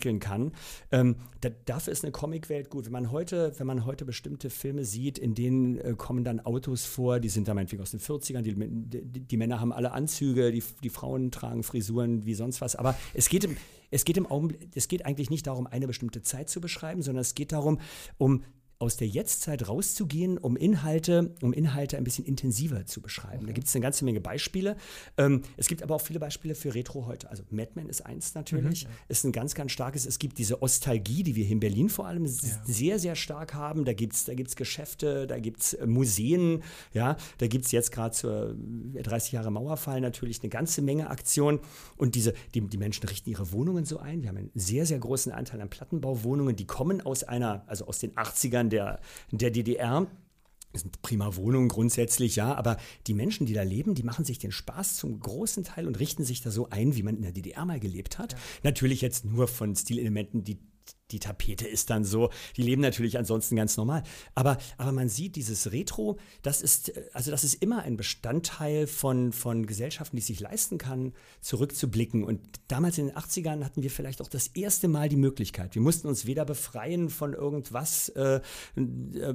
entwickeln kann. Ähm, da, dafür ist eine Comicwelt gut. Wenn man heute, wenn man heute bestimmte Filme sieht, in denen äh, kommen dann Autos vor, die sind da meinetwegen aus den 40ern, die, die, die Männer haben alle Anzüge, die, die Frauen tragen Frisuren wie sonst was. Aber es geht im es geht im Augenblick, es geht eigentlich nicht darum, eine bestimmte Zeit zu beschreiben, sondern es geht darum, um aus der Jetztzeit rauszugehen, um Inhalte, um Inhalte ein bisschen intensiver zu beschreiben. Mhm. Da gibt es eine ganze Menge Beispiele. Ähm, es gibt aber auch viele Beispiele für Retro heute. Also Mad Men ist eins natürlich, mhm. ist ein ganz, ganz starkes. Es gibt diese Ostalgie, die wir hier in Berlin vor allem ja. sehr, sehr stark haben. Da gibt es da gibt's Geschäfte, da gibt es äh, Museen, ja, da gibt es jetzt gerade zur 30 äh, Jahre Mauerfall natürlich eine ganze Menge Aktionen. Und diese, die, die Menschen richten ihre Wohnungen so ein. Wir haben einen sehr, sehr großen Anteil an Plattenbauwohnungen, die kommen aus einer, also aus den 80ern der, der DDR. Das sind prima Wohnungen grundsätzlich, ja, aber die Menschen, die da leben, die machen sich den Spaß zum großen Teil und richten sich da so ein, wie man in der DDR mal gelebt hat. Ja. Natürlich jetzt nur von Stilelementen, die die Tapete ist dann so. Die leben natürlich ansonsten ganz normal. Aber, aber man sieht dieses Retro, das ist, also das ist immer ein Bestandteil von, von Gesellschaften, die es sich leisten kann, zurückzublicken. Und damals in den 80ern hatten wir vielleicht auch das erste Mal die Möglichkeit. Wir mussten uns weder befreien von irgendwas, äh, äh,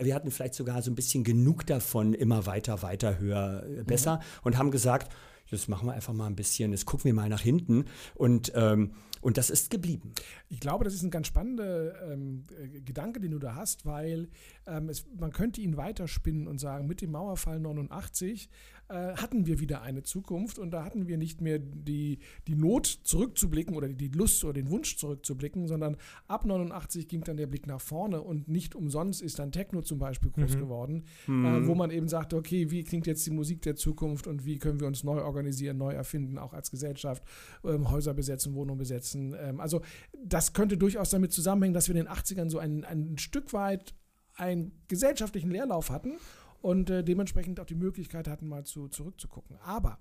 wir hatten vielleicht sogar so ein bisschen genug davon, immer weiter, weiter, höher, besser mhm. und haben gesagt, jetzt machen wir einfach mal ein bisschen, jetzt gucken wir mal nach hinten. Und, ähm, Und das ist geblieben. Ich glaube, das ist ein ganz spannender ähm, äh, Gedanke, den du da hast, weil ähm, es, man könnte ihn weiterspinnen und sagen, mit dem Mauerfall 89 äh, hatten wir wieder eine Zukunft und da hatten wir nicht mehr die, die Not zurückzublicken oder die Lust oder den Wunsch zurückzublicken, sondern ab 89 ging dann der Blick nach vorne und nicht umsonst ist dann Techno zum Beispiel groß mhm. geworden, mhm. Äh, wo man eben sagte, okay, wie klingt jetzt die Musik der Zukunft und wie können wir uns neu organisieren, neu erfinden, auch als Gesellschaft, ähm, Häuser besetzen, Wohnungen besetzen. Ähm, also das könnte durchaus damit zusammenhängen, dass wir in den 80ern so ein, ein Stück weit einen gesellschaftlichen Leerlauf hatten und äh, dementsprechend auch die Möglichkeit hatten, mal zu, zurückzugucken. Aber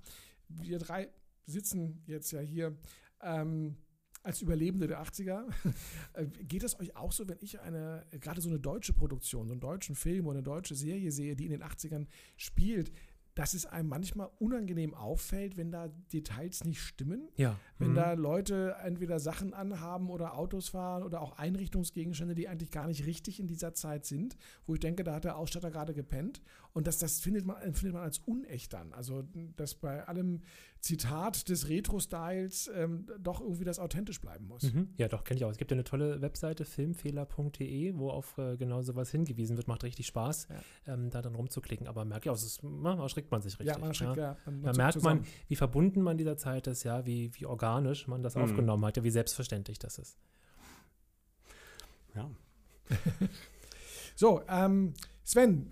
wir drei sitzen jetzt ja hier ähm, als Überlebende der 80er. (laughs) Äh, geht es euch auch so, wenn ich eine, gerade so eine deutsche Produktion, so einen deutschen Film oder eine deutsche Serie sehe, die in den 80ern spielt, dass es einem manchmal unangenehm auffällt, wenn da Details nicht stimmen. Ja. Wenn mhm. da Leute entweder Sachen anhaben oder Autos fahren oder auch Einrichtungsgegenstände, die eigentlich gar nicht richtig in dieser Zeit sind, wo ich denke, da hat der Ausstatter gerade gepennt. Und das, das findet, man, findet man als unecht dann. Also, dass bei allem Zitat des Retro-Styles ähm, doch irgendwie das authentisch bleiben muss. Mhm. Ja, doch, kenne ich auch. Es gibt ja eine tolle Webseite, filmfehler.de, wo auf äh, genau sowas hingewiesen wird. Macht richtig Spaß, ja. ähm, da dann rumzuklicken. Aber merke ich auch, es ist, man erschrickt man sich richtig. Ja, man erschrickt, ja. ja man, da merkt zusammen. man, wie verbunden man dieser Zeit ist, ja, wie, wie organisch man das mhm. aufgenommen hat, ja, wie selbstverständlich das ist. Ja. (laughs) so, ähm, Sven,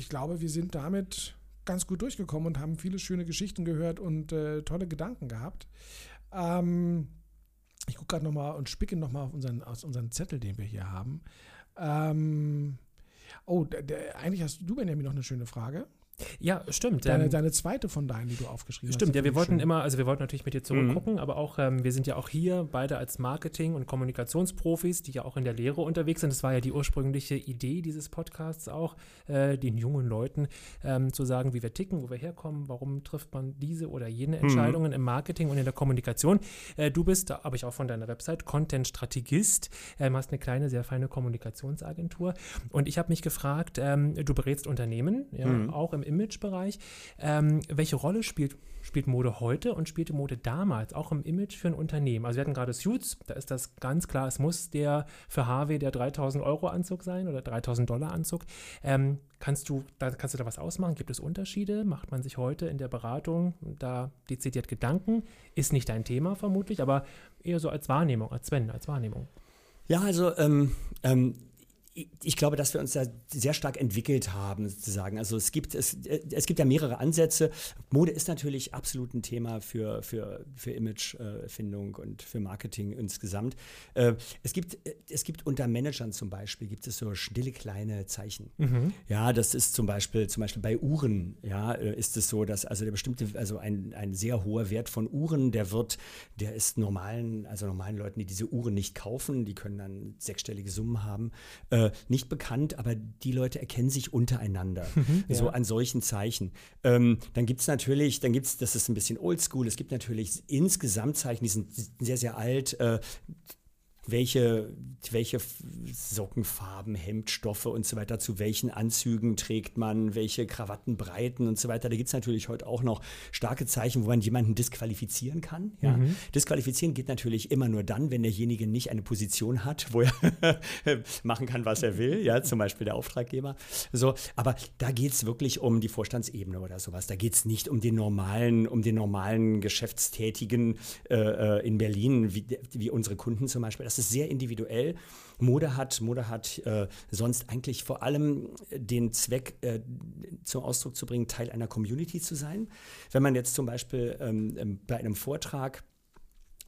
ich glaube, wir sind damit ganz gut durchgekommen und haben viele schöne Geschichten gehört und äh, tolle Gedanken gehabt. Ähm, ich gucke gerade nochmal und spicke nochmal auf unseren, aus unserem Zettel, den wir hier haben. Ähm, oh, der, der, eigentlich hast du, Benjamin, noch eine schöne Frage. Ja, stimmt. Deine, ähm, deine zweite von deinen, die du aufgeschrieben stimmt, hast. Stimmt, ja, wir wollten schön. immer, also wir wollten natürlich mit dir zurückgucken, mhm. aber auch, ähm, wir sind ja auch hier beide als Marketing- und Kommunikationsprofis, die ja auch in der Lehre unterwegs sind. Das war ja die ursprüngliche Idee dieses Podcasts auch, äh, den jungen Leuten ähm, zu sagen, wie wir ticken, wo wir herkommen, warum trifft man diese oder jene mhm. Entscheidungen mhm. im Marketing und in der Kommunikation. Äh, du bist, da habe ich auch von deiner Website, Content-Strategist, ähm, hast eine kleine, sehr feine Kommunikationsagentur und ich habe mich gefragt, ähm, du berätst Unternehmen, ja, mhm. auch im Imagebereich. Ähm, welche Rolle spielt, spielt Mode heute und spielte Mode damals, auch im Image für ein Unternehmen? Also wir hatten gerade Suits, da ist das ganz klar, es muss der für Harvey der 3000 Euro Anzug sein oder 3000 Dollar Anzug. Ähm, kannst, du, da, kannst du da was ausmachen? Gibt es Unterschiede? Macht man sich heute in der Beratung da dezidiert Gedanken? Ist nicht dein Thema vermutlich, aber eher so als Wahrnehmung, als Sven, als Wahrnehmung. Ja, also ähm, ähm, ich glaube, dass wir uns da sehr stark entwickelt haben, sozusagen. Also es gibt, es, es gibt ja mehrere Ansätze. Mode ist natürlich absolut ein Thema für, für, für Imagefindung und für Marketing insgesamt. Äh, es gibt, es gibt unter Managern zum Beispiel, gibt es so stille kleine Zeichen. Mhm. Ja, das ist zum Beispiel, zum Beispiel bei Uhren, ja, äh, ist es so, dass also der bestimmte, also ein, ein sehr hoher Wert von Uhren, der wird, der ist normalen, also normalen Leuten, die diese Uhren nicht kaufen, die können dann sechsstellige Summen haben, äh, nicht bekannt, aber die Leute erkennen sich untereinander, (laughs) mhm, so ja. an solchen Zeichen. Ähm, dann gibt es natürlich, dann gibt es, das ist ein bisschen oldschool, es gibt natürlich insgesamt Zeichen, die sind sehr, sehr alt. Äh, welche, welche Sockenfarben, Hemdstoffe und so weiter, zu welchen Anzügen trägt man, welche Krawattenbreiten und so weiter. Da gibt es natürlich heute auch noch starke Zeichen, wo man jemanden disqualifizieren kann. Ja. Mhm. Disqualifizieren geht natürlich immer nur dann, wenn derjenige nicht eine Position hat, wo er (laughs) machen kann, was er will, ja, zum Beispiel der Auftraggeber. So, aber da geht es wirklich um die Vorstandsebene oder sowas. Da geht es nicht um den normalen, um den normalen Geschäftstätigen äh, äh, in Berlin, wie, wie unsere Kunden zum Beispiel. Das ist sehr individuell. Mode hat, Mode hat äh, sonst eigentlich vor allem den Zweck, äh, zum Ausdruck zu bringen, Teil einer Community zu sein. Wenn man jetzt zum Beispiel ähm, ähm bei einem Vortrag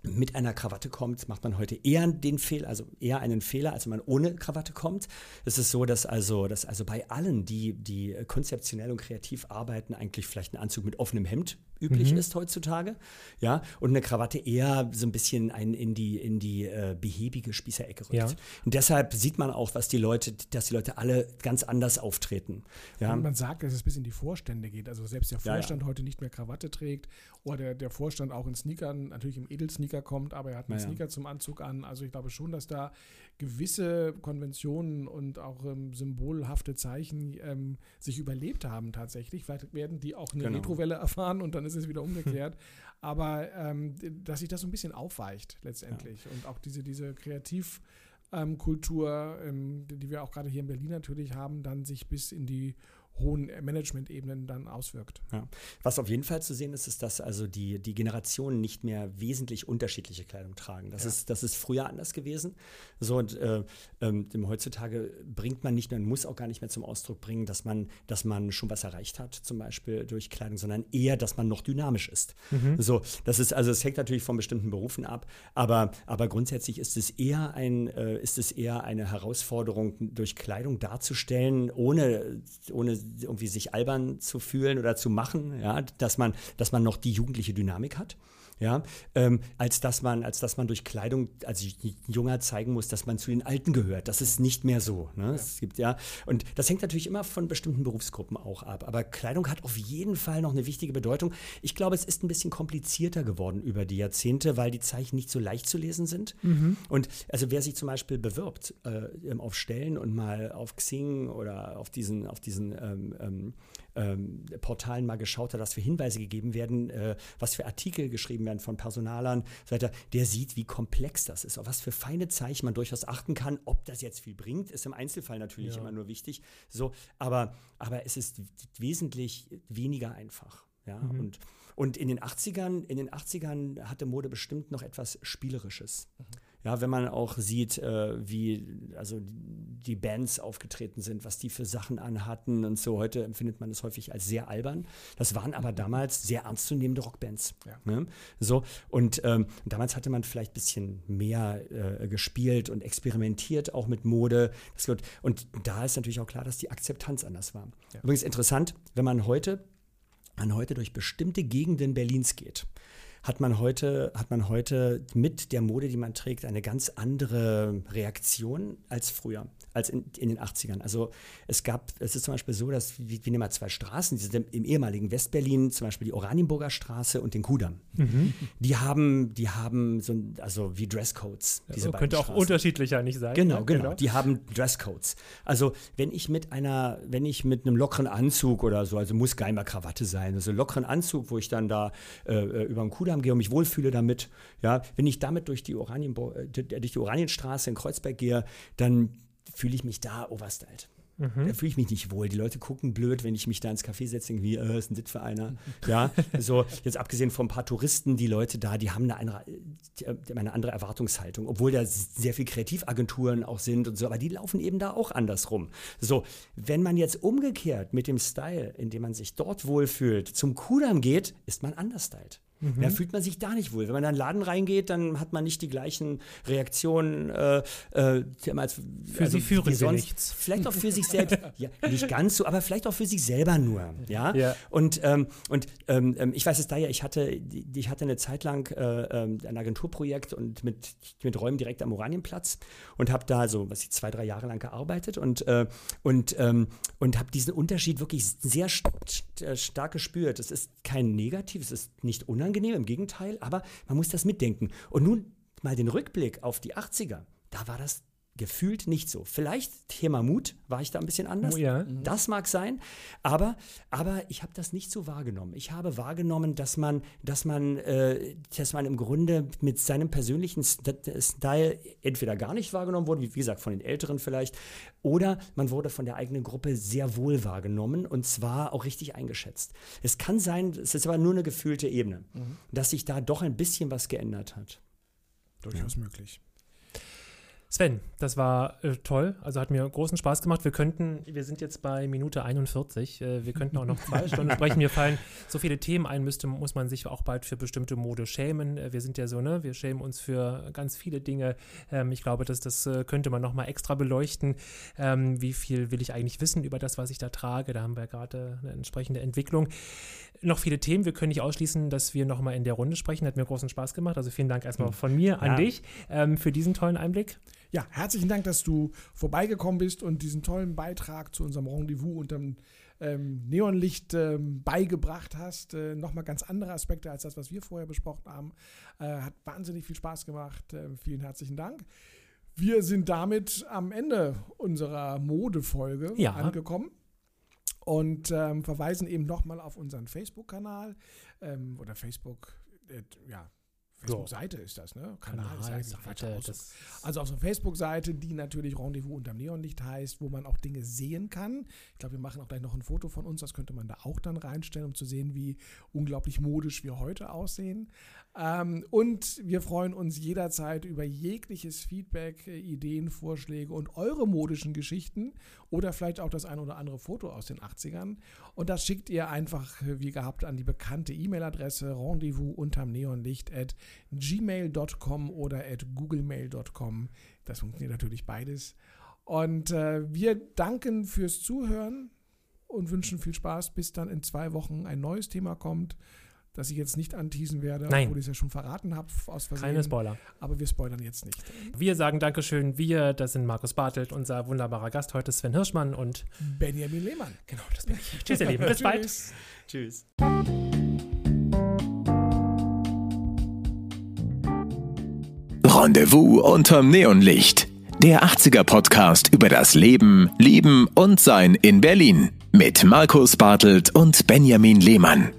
mit einer Krawatte kommt, macht man heute eher den Fehler, also eher einen Fehler, als wenn man ohne Krawatte kommt. Es ist so, dass also, dass also bei allen, die, die konzeptionell und kreativ arbeiten, eigentlich vielleicht ein Anzug mit offenem Hemd üblich mhm. ist heutzutage. Ja, und eine Krawatte eher so ein bisschen ein, in die, in die äh, behäbige Spießerecke rückt. Ja. Und deshalb sieht man auch, was die Leute, dass die Leute alle ganz anders auftreten. Ja. Und man sagt, dass es bis in die Vorstände geht. Also selbst der Vorstand ja, heute nicht mehr Krawatte trägt oder der, der Vorstand auch in Sneakern, natürlich im Edelsneaker Sneaker kommt, aber er hat einen ja. Sneaker zum Anzug an. Also ich glaube schon, dass da gewisse Konventionen und auch ähm, symbolhafte Zeichen ähm, sich überlebt haben tatsächlich. Vielleicht werden die auch eine genau. Retrowelle erfahren und dann ist es wieder umgekehrt. (laughs) aber ähm, dass sich das so ein bisschen aufweicht letztendlich. Ja. Und auch diese, diese Kreativkultur, ähm, die wir auch gerade hier in Berlin natürlich haben, dann sich bis in die hohen Management-Ebenen dann auswirkt. Ja. Was auf jeden Fall zu sehen ist, ist, dass also die, die Generationen nicht mehr wesentlich unterschiedliche Kleidung tragen. Das, ja. ist, das ist früher anders gewesen. So, und äh, ähm, heutzutage bringt man nicht mehr und muss auch gar nicht mehr zum Ausdruck bringen, dass man, dass man schon was erreicht hat, zum Beispiel durch Kleidung, sondern eher, dass man noch dynamisch ist. Mhm. So, das ist, also es hängt natürlich von bestimmten Berufen ab, aber, aber grundsätzlich ist es eher ein, äh, ist es eher eine Herausforderung, durch Kleidung darzustellen, ohne, ohne irgendwie sich albern zu fühlen oder zu machen, ja, dass man, dass man noch die jugendliche Dynamik hat ja, ähm, als dass man, als dass man durch Kleidung als Junger zeigen muss, dass man zu den Alten gehört. Das ist nicht mehr so. Ne? Ja. Es gibt ja und das hängt natürlich immer von bestimmten Berufsgruppen auch ab. Aber Kleidung hat auf jeden Fall noch eine wichtige Bedeutung. Ich glaube, es ist ein bisschen komplizierter geworden über die Jahrzehnte, weil die Zeichen nicht so leicht zu lesen sind. Mhm. Und also wer sich zum Beispiel bewirbt äh, auf Stellen und mal auf Xing oder auf diesen, auf diesen ähm, ähm, Portalen mal geschaut hat, was für Hinweise gegeben werden, äh, was für Artikel geschrieben werden von Personalern, so weiter, der sieht, wie komplex das ist, auf was für feine Zeichen man durchaus achten kann. Ob das jetzt viel bringt, ist im Einzelfall natürlich ja. immer nur wichtig. So, aber, aber es ist wesentlich weniger einfach. Ja, mhm. und, und in den 80ern, in den 80ern hatte Mode bestimmt noch etwas Spielerisches. Mhm. Ja, wenn man auch sieht, äh, wie also die Bands aufgetreten sind, was die für Sachen anhatten und so. Heute empfindet man das häufig als sehr albern. Das waren aber damals sehr ernstzunehmende Rockbands. Ja. Ne? So und ähm, damals hatte man vielleicht ein bisschen mehr äh, gespielt und experimentiert auch mit Mode. Wird, und da ist natürlich auch klar, dass die Akzeptanz anders war. Ja. Übrigens interessant, wenn man heute man heute durch bestimmte Gegenden Berlins geht, hat man heute, hat man heute mit der Mode, die man trägt, eine ganz andere Reaktion als früher, als in, in den 80ern. Also es gab, es ist zum Beispiel so, dass wir, wir nehmen mal zwei Straßen, die sind im ehemaligen Westberlin, zum Beispiel die Oranienburger Straße und den Kudamm. Mhm. Die haben, die haben so, also wie Dresscodes. Diese also könnte auch Straßen. unterschiedlicher nicht sein. Genau, genau, genau. Die haben Dresscodes. Also wenn ich mit einer, wenn ich mit einem lockeren Anzug oder so, also muss Geimer Krawatte sein, also lockeren Anzug, wo ich dann da äh, äh über den Kudamm Kudamm gehe und mich wohlfühle damit, ja, wenn ich damit durch die, Oranien, äh, durch die Oranienstraße in Kreuzberg gehe, dann fühle ich mich da overstylt. Mhm. Da fühle ich mich nicht wohl. Die Leute gucken blöd, wenn ich mich da ins Café setze, irgendwie, äh, ist ein Dit für einer. (laughs) ja, so, jetzt abgesehen von ein paar Touristen, die Leute da, die haben eine andere, haben eine andere Erwartungshaltung, obwohl da sehr viel Kreativagenturen auch sind und so, aber die laufen eben da auch andersrum. So, wenn man jetzt umgekehrt mit dem Style, in dem man sich dort wohlfühlt, zum Kudamm geht, ist man understylt. Mhm. Da fühlt man sich da nicht wohl. Wenn man in einen Laden reingeht, dann hat man nicht die gleichen Reaktionen. Äh, äh, als, für also, sie führen sie nichts. Vielleicht auch für (laughs) sich selbst. (laughs) ja, nicht ganz so, aber vielleicht auch für sich selber nur. Ja. ja. Und, ähm, und ähm, ähm ich weiß es da ja, ich hatte, ich hatte eine Zeit lang äh, ähm, ein Agenturprojekt und mit, mit Räumen direkt am Oranienplatz und habe da so, was ich zwei, drei Jahre lang gearbeitet und, äh, und, ähm, und habe diesen Unterschied wirklich sehr st st stark gespürt. Es ist kein Negativ, es ist nicht unangenehm, im Gegenteil, aber man muss das mitdenken. Und nun mal den Rückblick auf die 80er. Da war das gefühlt nicht so. Vielleicht Thema Mut war ich da ein bisschen anders. Oh ja. Mhm. Das mag sein, aber, aber ich habe das nicht so wahrgenommen. Ich habe wahrgenommen, dass man, dass man, äh, dass man im Grunde mit seinem persönlichen Style entweder gar nicht wahrgenommen wurde, wie gesagt von den Älteren vielleicht, oder man wurde von der eigenen Gruppe sehr wohl wahrgenommen und zwar auch richtig eingeschätzt. Es kann sein, es ist aber nur eine gefühlte Ebene, mhm. dass sich da doch ein bisschen was geändert hat. Durchaus ja. möglich. Sven, das war äh, toll. Also hat mir großen Spaß gemacht. Wir könnten, wir sind jetzt bei Minute 41. Äh, wir könnten auch noch zwei (laughs) Stunden sprechen. Mir fallen so viele Themen ein, müsste, muss man sich auch bald für bestimmte Mode schämen. Äh, wir sind ja so, ne? Wir schämen uns für ganz viele Dinge. Ähm, ich glaube, dass das äh, könnte man nochmal extra beleuchten. Ähm, wie viel will ich eigentlich wissen über das, was ich da trage? Da haben wir gerade eine entsprechende Entwicklung. Noch viele Themen. Wir können nicht ausschließen, dass wir nochmal in der Runde sprechen. Hat mir großen Spaß gemacht. Also vielen Dank erstmal hm. von mir an ja. dich ähm, für diesen tollen Einblick. Ja, herzlichen Dank, dass du vorbeigekommen bist und diesen tollen Beitrag zu unserem Rendezvous unterm ähm, Neonlicht ähm, beigebracht hast. Äh, Nochmal ganz andere Aspekte als das, was wir vorher besprochen haben. Äh, hat wahnsinnig viel Spaß gemacht. Äh, vielen herzlichen Dank. Wir sind damit am Ende unserer Modefolge ja. angekommen und ähm, verweisen eben nochmal auf unseren Facebook-Kanal ähm, oder Facebook, äh, ja, Facebook-Seite ist das, ne? Kanal, Kanal ist Seite, Also auf so einer Facebook-Seite, die natürlich Rendezvous unterm Neonlicht heißt, wo man auch Dinge sehen kann. Ich glaube, wir machen auch gleich noch ein Foto von uns, das könnte man da auch dann reinstellen, um zu sehen, wie unglaublich modisch wir heute aussehen. Ähm, und wir freuen uns jederzeit über jegliches Feedback, äh, Ideen, Vorschläge und eure modischen Geschichten oder vielleicht auch das ein oder andere Foto aus den 80ern. Und das schickt ihr einfach, äh, wie gehabt, an die bekannte E-Mail-Adresse rendezvous unterm Neonlicht at gmail.com oder at googlemail.com. Das funktioniert natürlich beides. Und äh, wir danken fürs Zuhören und wünschen viel Spaß, bis dann in zwei Wochen ein neues Thema kommt das ich jetzt nicht anteasen werde, Nein. obwohl ich es ja schon verraten habe aus Versehen. Keine Spoiler. Aber wir spoilern jetzt nicht. Wir sagen Dankeschön. Wir, das sind Markus Bartelt, unser wunderbarer Gast heute, Sven Hirschmann und Benjamin Lehmann. Genau, das bin ich. Tschüss, ihr Lieben. Bis (laughs) bald. Tschüss. Rendezvous unterm Neonlicht. Der 80er Podcast über das Leben, Lieben und Sein in Berlin. Mit Markus Bartelt und Benjamin Lehmann.